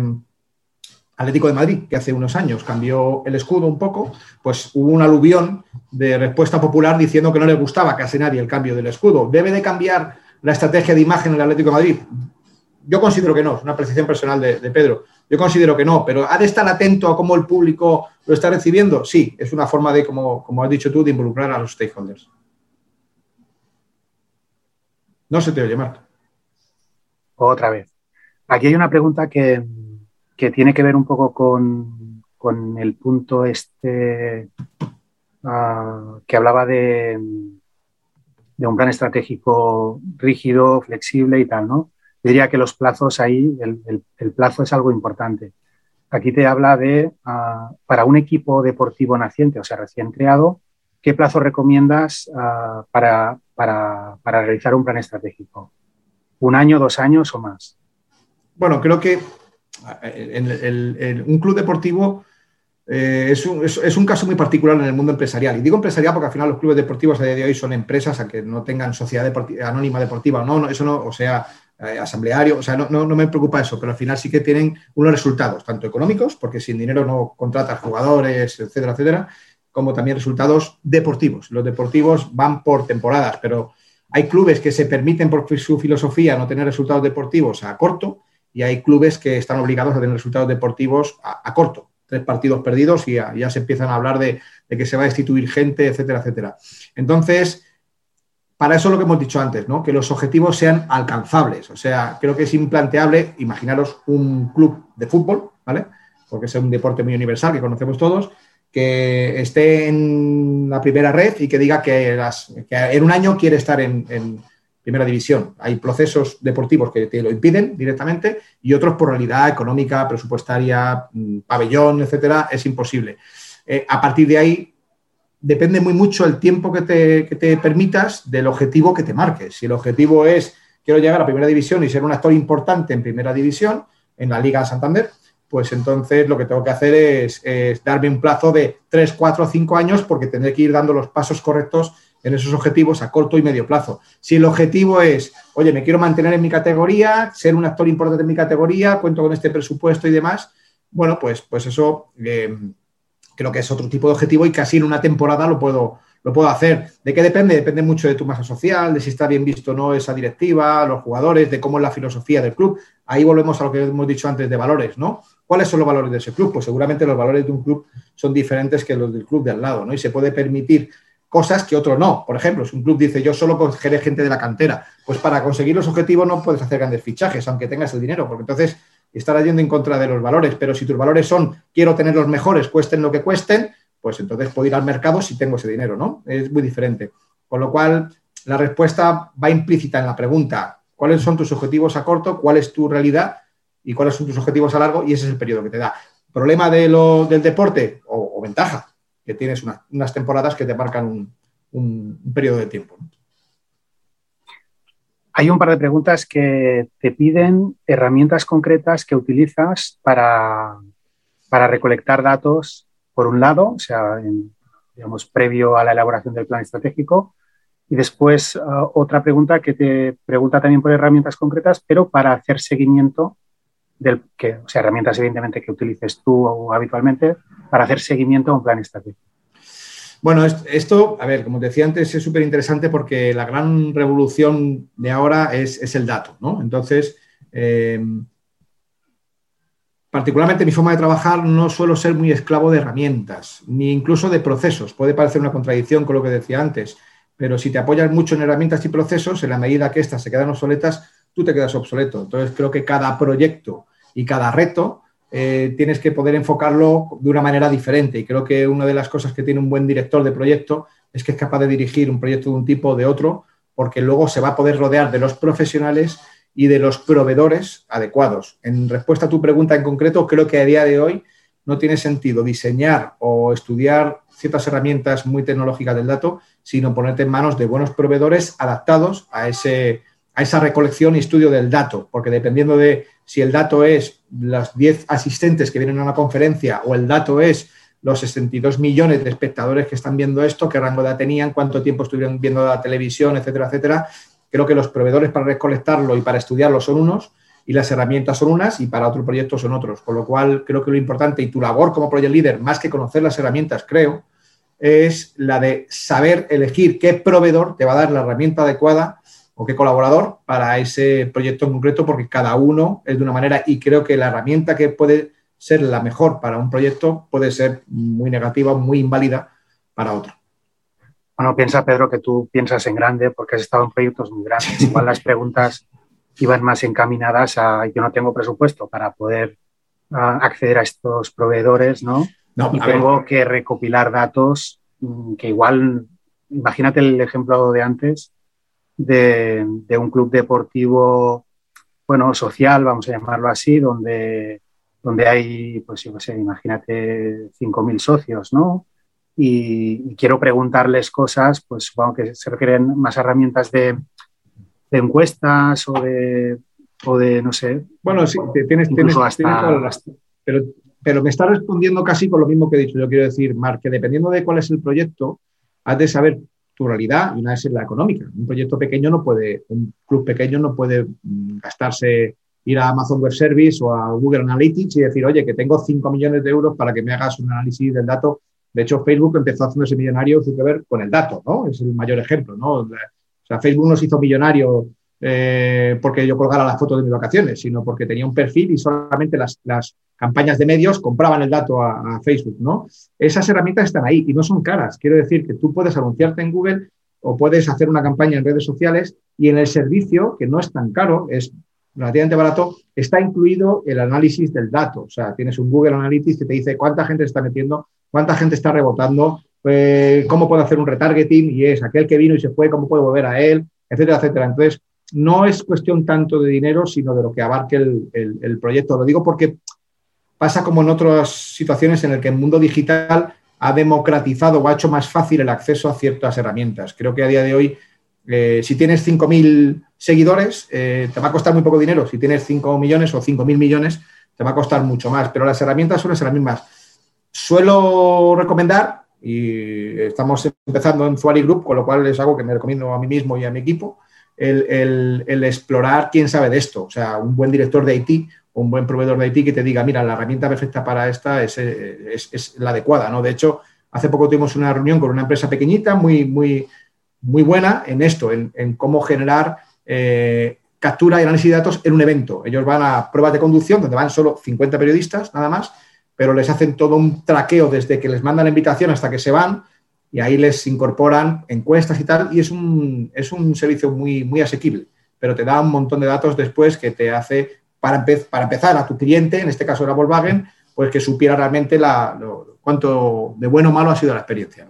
Atlético de Madrid, que hace unos años cambió el escudo un poco, pues hubo un aluvión de respuesta popular diciendo que no le gustaba casi nadie el cambio del escudo. ¿Debe de cambiar la estrategia de imagen del Atlético de Madrid? Yo considero que no, es una apreciación personal de, Pedro. Yo considero que no, pero ¿ha de estar atento a cómo el público lo está recibiendo? Sí, es una forma de, como, como has dicho tú, de involucrar a los stakeholders. No se te oye, Marta. Otra vez. Aquí hay una pregunta que, que tiene que ver un poco con, con el punto este uh, que hablaba de, de, un plan estratégico rígido, flexible y tal, ¿no? Diría que los plazos ahí, el, plazo es algo importante. aquí te habla de, ah, para un equipo deportivo naciente, o sea, recién creado, ¿qué plazo recomiendas ah, para, para, para realizar un plan estratégico? ¿Un año, dos años o más? Bueno, creo que en un club deportivo eh, es, un, es- un caso muy particular en el mundo empresarial. Y digo empresarial porque al final los clubes deportivos a día de hoy son empresas, aunque no tengan sociedad deporti- anónima deportiva no, no, eso no, o sea, eh, asambleario, o sea, no, no- no me preocupa eso, pero al final sí que tienen unos resultados, tanto económicos, porque sin dinero no contratas jugadores, etcétera, etcétera, como también resultados deportivos. Los deportivos van por temporadas, pero hay clubes que se permiten por su filosofía no tener resultados deportivos a corto y hay clubes que están obligados a tener resultados deportivos a, corto. Tres partidos perdidos y ya, ya se empiezan a hablar de, de que se va a destituir gente, etcétera, etcétera. Entonces, para eso lo que hemos dicho antes, ¿no? que los objetivos sean alcanzables. O sea, creo que es implanteable, imaginaros un club de fútbol, ¿vale? Porque es un deporte muy universal que conocemos todos, que esté en la primera red y que diga que, en un año quiere estar en, en primera división. Hay procesos deportivos que te lo impiden directamente y otros por realidad económica, presupuestaria, mm, pabellón, etcétera, es imposible. Eh, a partir de ahí depende muy mucho el tiempo que te, permitas del objetivo que te marques. Si el objetivo es quiero llegar a primera división y ser un actor importante en primera división, en la Liga Santander, pues entonces lo que tengo que hacer es, es darme un plazo de 3, 4, 5 años porque tendré que ir dando los pasos correctos en esos objetivos a corto y medio plazo. Si el objetivo es, oye, me quiero mantener en mi categoría, ser un actor importante en mi categoría, cuento con este presupuesto y demás, bueno, pues, pues eso eh, creo que es otro tipo de objetivo y casi en una temporada lo puedo, lo puedo hacer. ¿De qué depende? Depende mucho de tu masa social, de si está bien visto o no esa directiva, los jugadores, de cómo es la filosofía del club. Ahí volvemos a lo que hemos dicho antes de valores, ¿no? ¿Cuáles son los valores de ese club? Pues seguramente los valores de un club son diferentes que los del club de al lado, ¿no? Y se puede permitir cosas que otro no. Por ejemplo, si un club dice yo solo cogeré gente de la cantera, pues para conseguir los objetivos no puedes hacer grandes fichajes, aunque tengas el dinero, porque entonces estarás yendo en contra de los valores. Pero si tus valores son quiero tener los mejores, cuesten lo que cuesten, pues entonces puedo ir al mercado si tengo ese dinero, ¿no? Es muy diferente. Con lo cual, la respuesta va implícita en la pregunta, ¿cuáles son tus objetivos a corto? ¿Cuál es tu realidad? ¿Y cuáles son tus objetivos a largo? Y ese es el periodo que te da. ¿Problema de lo, del deporte o, ventaja? Que tienes una, unas temporadas que te marcan un, un, un periodo de tiempo. ¿no? Hay un par de preguntas que te piden herramientas concretas que utilizas para, para recolectar datos, por un lado, o sea, digamos, previo a la elaboración del plan estratégico, y después uh, otra pregunta que te pregunta también por herramientas concretas, pero para hacer seguimiento del que, o sea, herramientas evidentemente que utilices tú habitualmente para hacer seguimiento a un plan estratégico. Bueno, esto, a ver, como te decía antes, es súper interesante porque la gran revolución de ahora es, el dato, ¿no? Entonces, eh, particularmente mi forma de trabajar no suelo ser muy esclavo de herramientas, ni incluso de procesos. Puede parecer una contradicción con lo que decía antes, pero si te apoyas mucho en herramientas y procesos, en la medida que éstas se quedan obsoletas, tú te quedas obsoleto. Entonces, creo que cada proyecto y cada reto eh, tienes que poder enfocarlo de una manera diferente. Y creo que una de las cosas que tiene un buen director de proyecto es que es capaz de dirigir un proyecto de un tipo o de otro, porque luego se va a poder rodear de los profesionales y de los proveedores adecuados. En respuesta a tu pregunta en concreto, creo que a día de hoy no tiene sentido diseñar o estudiar ciertas herramientas muy tecnológicas del dato, sino ponerte en manos de buenos proveedores adaptados a, ese, a esa recolección y estudio del dato, porque dependiendo de si el dato es los 10 asistentes que vienen a una conferencia o el dato es los 62 millones de espectadores que están viendo esto, qué rango de edad tenían, cuánto tiempo estuvieron viendo la televisión, etcétera, etcétera. Creo que los proveedores para recolectarlo y para estudiarlo son unos y las herramientas son unas y para otro proyecto son otros. Con lo cual, creo que lo importante y tu labor como project leader, más que conocer las herramientas, creo, es la de saber elegir qué proveedor te va a dar la herramienta adecuada o qué colaborador para ese proyecto en concreto, porque cada uno es de una manera y creo que la herramienta que puede ser la mejor para un proyecto puede ser muy negativa, muy inválida para otro. Bueno, piensa, Pedro, que tú piensas en grande porque has estado en proyectos muy grandes. Igual las preguntas iban más encaminadas a yo no tengo presupuesto para poder uh, acceder a estos proveedores, ¿no? no y tengo ver. que recopilar datos um, que igual, imagínate el ejemplo de antes de, de, un club deportivo, bueno, social, vamos a llamarlo así, donde donde hay, pues yo qué sé, imagínate 5.000 socios, ¿no? Y, y, quiero preguntarles cosas, pues supongo que se requieren más herramientas de, de encuestas o de, o de, no sé. Bueno, sí, tienes, tienes, hasta, tienes pero, pero me está respondiendo casi con lo mismo que he dicho. Yo quiero decir, Marc, que dependiendo de cuál es el proyecto, has de saber tu realidad y una es la económica. Un proyecto pequeño no puede, un club pequeño no puede mm, gastarse, ir a Amazon Web Service o a Google Analytics y decir, oye, que tengo 5 millones de euros para que me hagas un análisis del dato. De hecho, Facebook empezó haciendo ese millonario ver con el dato, ¿no? Es el mayor ejemplo, ¿no? O sea, Facebook no se hizo millonario eh, porque yo colgara las fotos de mis vacaciones, sino porque tenía un perfil y solamente las, las campañas de medios compraban el dato a, Facebook, ¿no? Esas herramientas están ahí y no son caras. Quiero decir que tú puedes anunciarte en Google o puedes hacer una campaña en redes sociales y en el servicio, que no es tan caro, es relativamente barato, está incluido el análisis del dato. O sea, tienes un Google Analytics que te dice cuánta gente se está metiendo, cuánta gente está rebotando, eh, cómo puedo hacer un retargeting y es aquel que vino y se fue, cómo puedo volver a él, etcétera, etcétera. Entonces, no es cuestión tanto de dinero, sino de lo que abarque el proyecto. Lo digo porque pasa como en otras situaciones en el que el mundo digital ha democratizado o ha hecho más fácil el acceso a ciertas herramientas. Creo que a día de hoy, eh, si tienes 5.000 seguidores, eh, te va a costar muy poco dinero. Si tienes 5 millones o 5.000 millones, te va a costar mucho más. Pero las herramientas suelen ser las mismas. Suelo recomendar, y estamos empezando en Zuari Group, con lo cual es algo que me recomiendo a mí mismo y a mi equipo, el, el, el explorar quién sabe de esto. O sea, un buen director de IT un buen proveedor de IT que te diga, mira, la herramienta perfecta para esta es, es, es, la adecuada, ¿no? De hecho, hace poco tuvimos una reunión con una empresa pequeñita, muy, muy, muy buena en esto, en, en cómo generar eh, captura y análisis de datos en un evento. Ellos van a pruebas de conducción, donde van solo 50 periodistas, nada más, pero les hacen todo un traqueo desde que les mandan la invitación hasta que se van, y ahí les incorporan encuestas y tal, y es un, es un servicio muy, muy asequible, pero te da un montón de datos después que te hace para, empe para, empezar a tu cliente, en este caso era Volkswagen, pues que supiera realmente la, cuánto de bueno o malo ha sido la experiencia.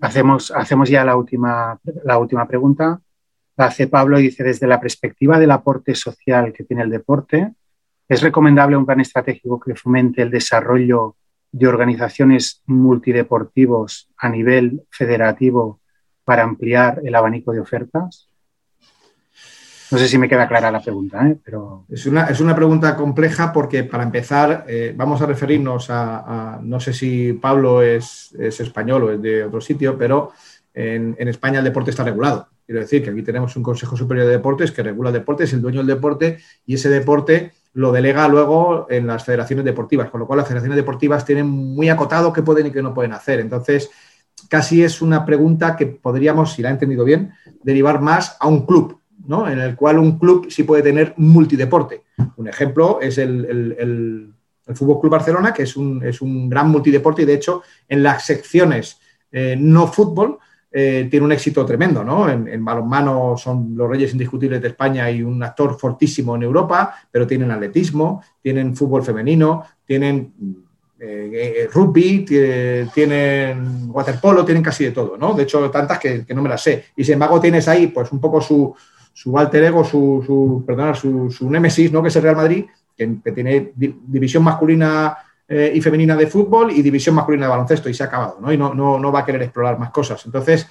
Hacemos, hacemos ya la última, la última pregunta. La hace Pablo y dice, desde la perspectiva del aporte social que tiene el deporte, ¿es recomendable un plan estratégico que fomente el desarrollo de organizaciones multideportivos a nivel federativo para ampliar el abanico de ofertas? No sé si me queda clara la pregunta, ¿eh? pero... Es una, es una pregunta compleja porque para empezar eh, vamos a referirnos a, no sé si Pablo es, es, español o es de otro sitio, pero en, en, España el deporte está regulado. Quiero decir que aquí tenemos un Consejo Superior de Deportes que regula el deporte, es el dueño del deporte y ese deporte lo delega luego en las federaciones deportivas, con lo cual las federaciones deportivas tienen muy acotado qué pueden y qué no pueden hacer. Entonces, casi es una pregunta que podríamos, si la he entendido bien, derivar más a un club, ¿no? en el cual un club sí puede tener multideporte. Un ejemplo es el, el, el, el Fútbol Club Barcelona, que es un, es un, gran multideporte y de hecho en las secciones eh, no fútbol eh, tiene un éxito tremendo. ¿no? En, en, balonmano son los reyes indiscutibles de España y un actor fortísimo en Europa, pero tienen atletismo, tienen fútbol femenino, tienen eh, rugby, tienen waterpolo, tienen casi de todo, ¿no? De hecho, tantas que, que, no me las sé. Y sin embargo, tienes ahí, pues, un poco su, su alter ego, su, su, perdona, su, su némesis, ¿no? Que es el Real Madrid, que, que tiene di división masculina eh, y femenina de fútbol y división masculina de baloncesto, y se ha acabado, ¿no? Y no, no, no va a querer explorar más cosas. Entonces,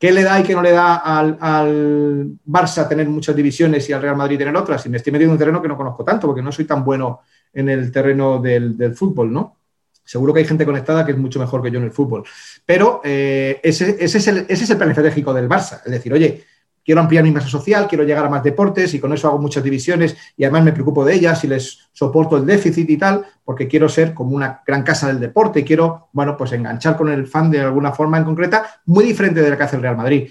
¿Qué le da y qué no le da al, al, Barça tener muchas divisiones y al Real Madrid tener otras? Y me estoy metiendo en un terreno que no conozco tanto, porque no soy tan bueno en el terreno del, del fútbol, ¿no? Seguro que hay gente conectada que es mucho mejor que yo en el fútbol. Pero eh, ese, ese, es el, es el, plan estratégico del Barça. Es decir, oye, quiero ampliar mi masa social, quiero llegar a más deportes y con eso hago muchas divisiones y además me preocupo de ellas y les soporto el déficit y tal, porque quiero ser como una gran casa del deporte y quiero, bueno, pues enganchar con el fan de alguna forma en concreta, muy diferente de la que hace el Real Madrid.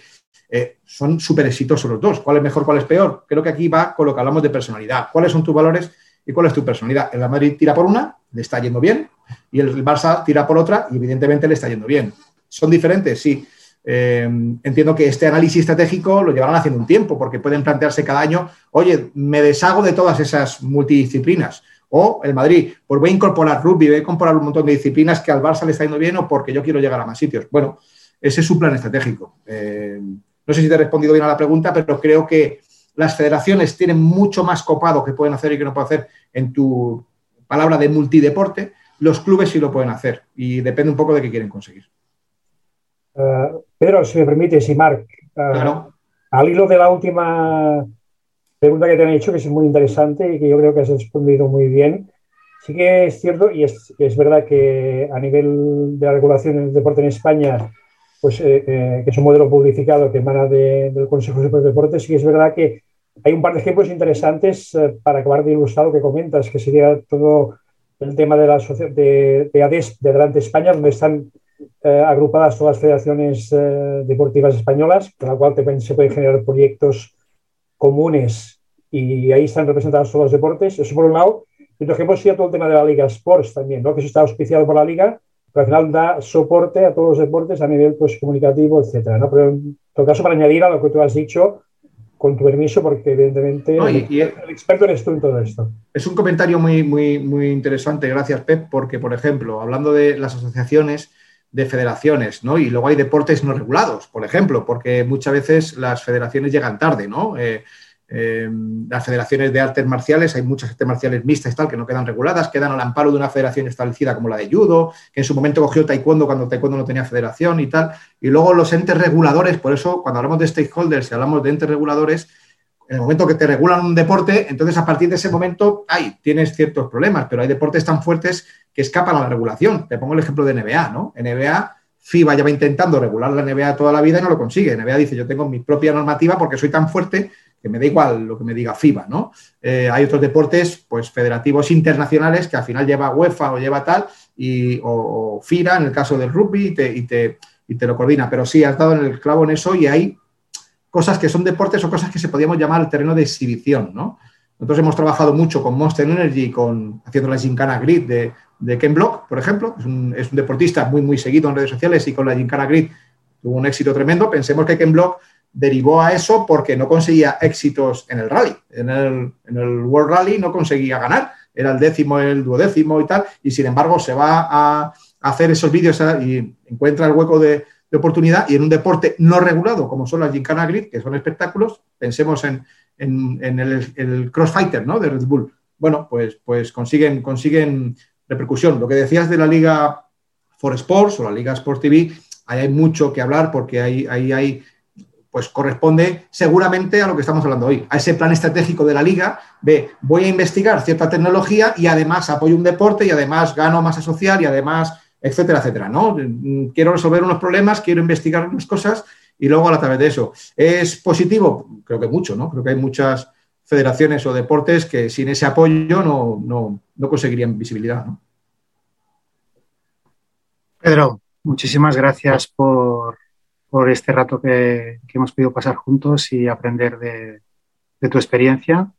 Eh, son súper exitosos los dos. ¿Cuál es mejor, cuál es peor? Creo que aquí va con lo que hablamos de personalidad. ¿Cuáles son tus valores y cuál es tu personalidad? El Real Madrid tira por una, le está yendo bien, y el Barça tira por otra y evidentemente le está yendo bien. ¿Son diferentes? Sí. Eh, entiendo que este análisis estratégico lo llevarán haciendo un tiempo porque pueden plantearse cada año, oye, me deshago de todas esas multidisciplinas. O el Madrid, pues voy a incorporar rugby, voy a incorporar un montón de disciplinas que al Barça le está yendo bien o porque yo quiero llegar a más sitios. Bueno, ese es su plan estratégico. Eh, no sé si te he respondido bien a la pregunta, pero creo que las federaciones tienen mucho más copado que pueden hacer y que no pueden hacer en tu palabra de multideporte, los clubes sí lo pueden hacer y depende un poco de qué quieren conseguir. Uh, Pedro, si me permite, si Marc, uh, claro. al hilo de la última pregunta que te han hecho, que es muy interesante y que yo creo que has respondido muy bien, sí que es cierto y es, es verdad que a nivel de la regulación del deporte en España, pues eh, eh, que es un modelo publicado que emana de, del Consejo Superior de Deportes, sí que es verdad que hay un par de ejemplos interesantes eh, para acabar de ilustrar lo que comentas, que sería todo el tema de la de, de ADES de Adelante España, donde están eh, agrupadas todas las federaciones eh, deportivas españolas, con la cual te, se pueden generar proyectos comunes y ahí están representados todos los deportes. Eso por un lado. Y otro ejemplo sería todo el tema de la Liga Sports también, ¿no? que eso está auspiciado por la Liga, pero al final da soporte a todos los deportes a nivel pues, comunicativo, etcétera. ¿no? Pero en todo caso, para añadir a lo que tú has dicho, con tu permiso, porque evidentemente no, y, y el, el, experto eres tú en todo esto. Es un comentario muy, muy, muy interesante, gracias Pep, porque, por ejemplo, hablando de las asociaciones de federaciones, ¿no? Y luego hay deportes no regulados, por ejemplo, porque muchas veces las federaciones llegan tarde, ¿no? Eh, eh, las federaciones de artes marciales, hay muchas artes marciales mixtas y tal que no quedan reguladas, quedan al amparo de una federación establecida como la de judo, que en su momento cogió taekwondo cuando taekwondo no tenía federación y tal. Y luego los entes reguladores, por eso cuando hablamos de stakeholders y hablamos de entes reguladores, en el momento que te regulan un deporte, entonces a partir de ese momento, hay, tienes ciertos problemas, pero hay deportes tan fuertes que escapan a la regulación. Te pongo el ejemplo de NBA, ¿no? NBA FIBA lleva intentando regular la NBA toda la vida y no lo consigue. NBA dice, yo tengo mi propia normativa porque soy tan fuerte que me da igual lo que me diga FIBA, ¿no? Eh, hay otros deportes, pues, federativos internacionales que al final lleva UEFA o lleva tal, y, o, FIRA en el caso del rugby y te, lo coordina. Pero sí, has dado en el clavo en eso y hay cosas que son deportes o cosas que se podríamos llamar el terreno de exhibición, ¿no? Nosotros hemos trabajado mucho con Monster Energy, con, haciendo la Gincana Grid de, Ken Block, por ejemplo. Es un, es un, deportista muy, muy seguido en redes sociales y con la Gincana Grid tuvo un éxito tremendo. Pensemos que Ken Block derivó a eso porque no conseguía éxitos en el rally. En el, en el, World Rally no conseguía ganar. Era el décimo, el duodécimo y tal. Y sin embargo se va a hacer esos vídeos y encuentra el hueco de, de, oportunidad. Y en un deporte no regulado, como son las Gincana Grid, que son espectáculos, pensemos en, en, el, el, Crossfighter ¿no? de Red Bull. Bueno, pues, pues consiguen, consiguen repercusión. Lo que decías de la Liga For Sports o la Liga Sport TV, ahí hay mucho que hablar porque ahí hay pues corresponde seguramente a lo que estamos hablando hoy, a ese plan estratégico de la liga, ve, voy a investigar cierta tecnología y además apoyo un deporte y además gano masa social y además, etcétera, etcétera, ¿no? Quiero resolver unos problemas, quiero investigar unas cosas y luego a través de eso. ¿Es positivo? Creo que mucho, ¿no? Creo que hay muchas federaciones o deportes que sin ese apoyo no, no, no conseguirían visibilidad. Pedro, muchísimas gracias por por este rato que, que, hemos podido pasar juntos y aprender de, de tu experiencia.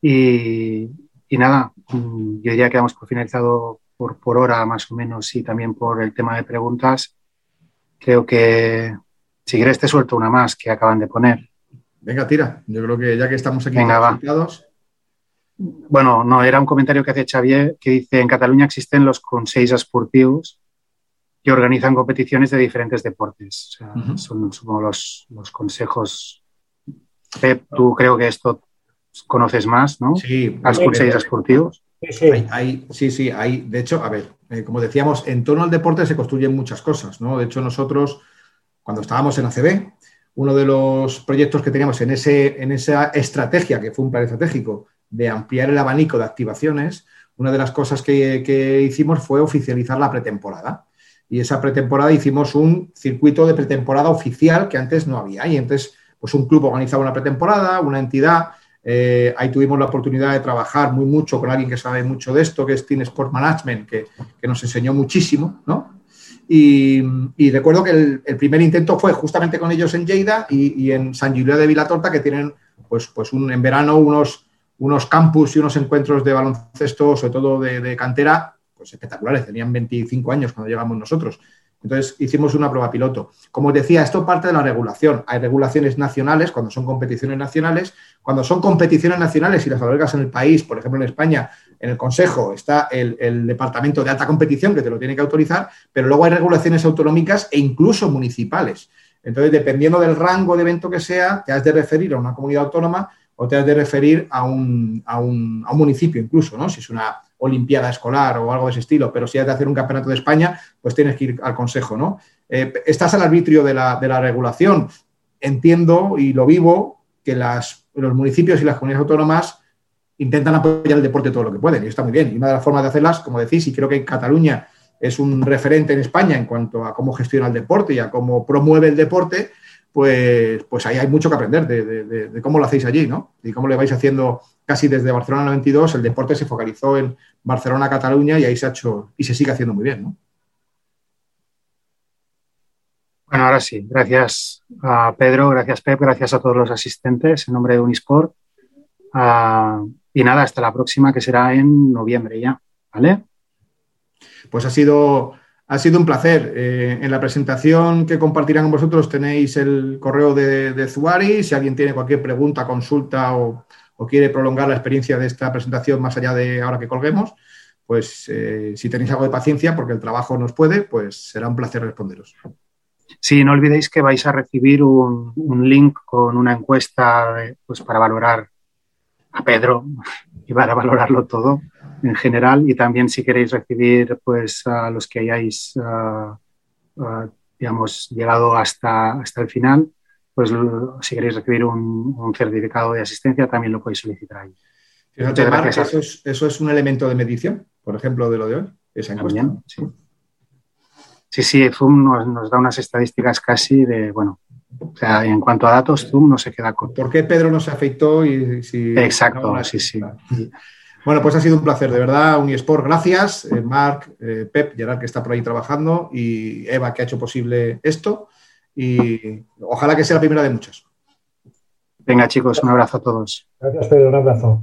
Y, y, nada, mm, yo diría que hemos por finalizado por, por hora más o menos y también por el tema de preguntas. Creo que si quieres te suelto una más que acaban de poner. Venga, tira. Yo creo que ya que estamos aquí Venga, Bueno, no, era un comentario que hace Xavier que dice en Cataluña existen los consejos esportivos que organizan competiciones de diferentes deportes. O sea, uh -huh. Son supongo, los, los, consejos. Pep, tú creo que esto conoces más, ¿no? Sí. Los consejos esportivos. Sí, hay, hay, sí, sí, hay. De hecho, a ver, eh, como decíamos, en torno al deporte se construyen muchas cosas, ¿no? De hecho, nosotros, cuando estábamos en ACB, uno de los proyectos que teníamos en, ese, en esa estrategia, que fue un plan estratégico, de ampliar el abanico de activaciones, una de las cosas que, que hicimos fue oficializar la pretemporada y esa pretemporada hicimos un circuito de pretemporada oficial que antes no había. Y entonces, pues un club organizaba una pretemporada, una entidad. Eh, ahí tuvimos la oportunidad de trabajar muy mucho con alguien que sabe mucho de esto, que es Team Sport Management, que, que nos enseñó muchísimo, ¿no? Y, y recuerdo que el, el, primer intento fue justamente con ellos en Lleida y, y en San Julián de Vilatorta, que tienen, pues, pues un, en verano unos, unos campus y unos encuentros de baloncesto, sobre todo de, de cantera, pues espectaculares, tenían 25 años cuando llegamos nosotros. Entonces hicimos una prueba piloto. Como os decía, esto parte de la regulación. Hay regulaciones nacionales cuando son competiciones nacionales. Cuando son competiciones nacionales y las albergas en el país, por ejemplo en España, en el Consejo está el, Departamento de Alta Competición que te lo tiene que autorizar, pero luego hay regulaciones autonómicas e incluso municipales. Entonces, dependiendo del rango de evento que sea, te has de referir a una comunidad autónoma o te has de referir a un, a un, a un municipio incluso, ¿no? Si es una olimpiada escolar o algo de ese estilo, pero si has de hacer un campeonato de España, pues tienes que ir al consejo, ¿no? Eh, estás al arbitrio de la, de la, regulación. Entiendo y lo vivo que los municipios y las comunidades autónomas intentan apoyar el deporte todo lo que pueden y está muy bien. Y una de las formas de hacerlas, como decís, y creo que Cataluña es un referente en España en cuanto a cómo gestiona el deporte y a cómo promueve el deporte, pues, pues ahí hay mucho que aprender de, de, cómo lo hacéis allí, ¿no? Y cómo le vais haciendo casi desde Barcelona 92, el deporte se focalizó en Barcelona, Cataluña y ahí se ha hecho y se sigue haciendo muy bien, ¿no? Bueno, ahora sí, gracias a Pedro, gracias Pep, gracias a todos los asistentes en nombre de Unisport. Uh, y nada, hasta la próxima que será en noviembre ya, ¿vale? Pues ha sido, ha sido un placer. Eh, en la presentación que compartirán con vosotros tenéis el correo de, de Zuari. Si alguien tiene cualquier pregunta, consulta o, quiere prolongar la experiencia de esta presentación más allá de ahora que colguemos, pues eh, si tenéis algo de paciencia, porque el trabajo nos puede, pues será un placer responderos. Sí, no olvidéis que vais a recibir un, un link con una encuesta pues, para valorar a Pedro y para valorarlo todo en general y también si queréis recibir pues a los que hayáis uh, uh, digamos llegado hasta, hasta el final pues si queréis recibir un, un, certificado de asistencia también lo podéis solicitar ahí. Fíjate, eso, es, eso es un elemento de medición, por ejemplo, de lo de hoy, esa encuesta. También, sí. sí, sí, Zoom nos, nos, da unas estadísticas casi de, bueno, o sea, en cuanto a datos, Zoom no se queda corto. ¿Por qué Pedro no se afectó? Y, si Exacto, no, sí, sí. Bueno, pues ha sido un placer, de verdad, Unisport, gracias. Eh, Marc, eh, Pep, Gerard, que está por ahí trabajando, y Eva, que ha hecho posible esto. Y ojalá que sea la primera de muchas. Venga, chicos, un abrazo a todos. Gracias, Pedro, un abrazo.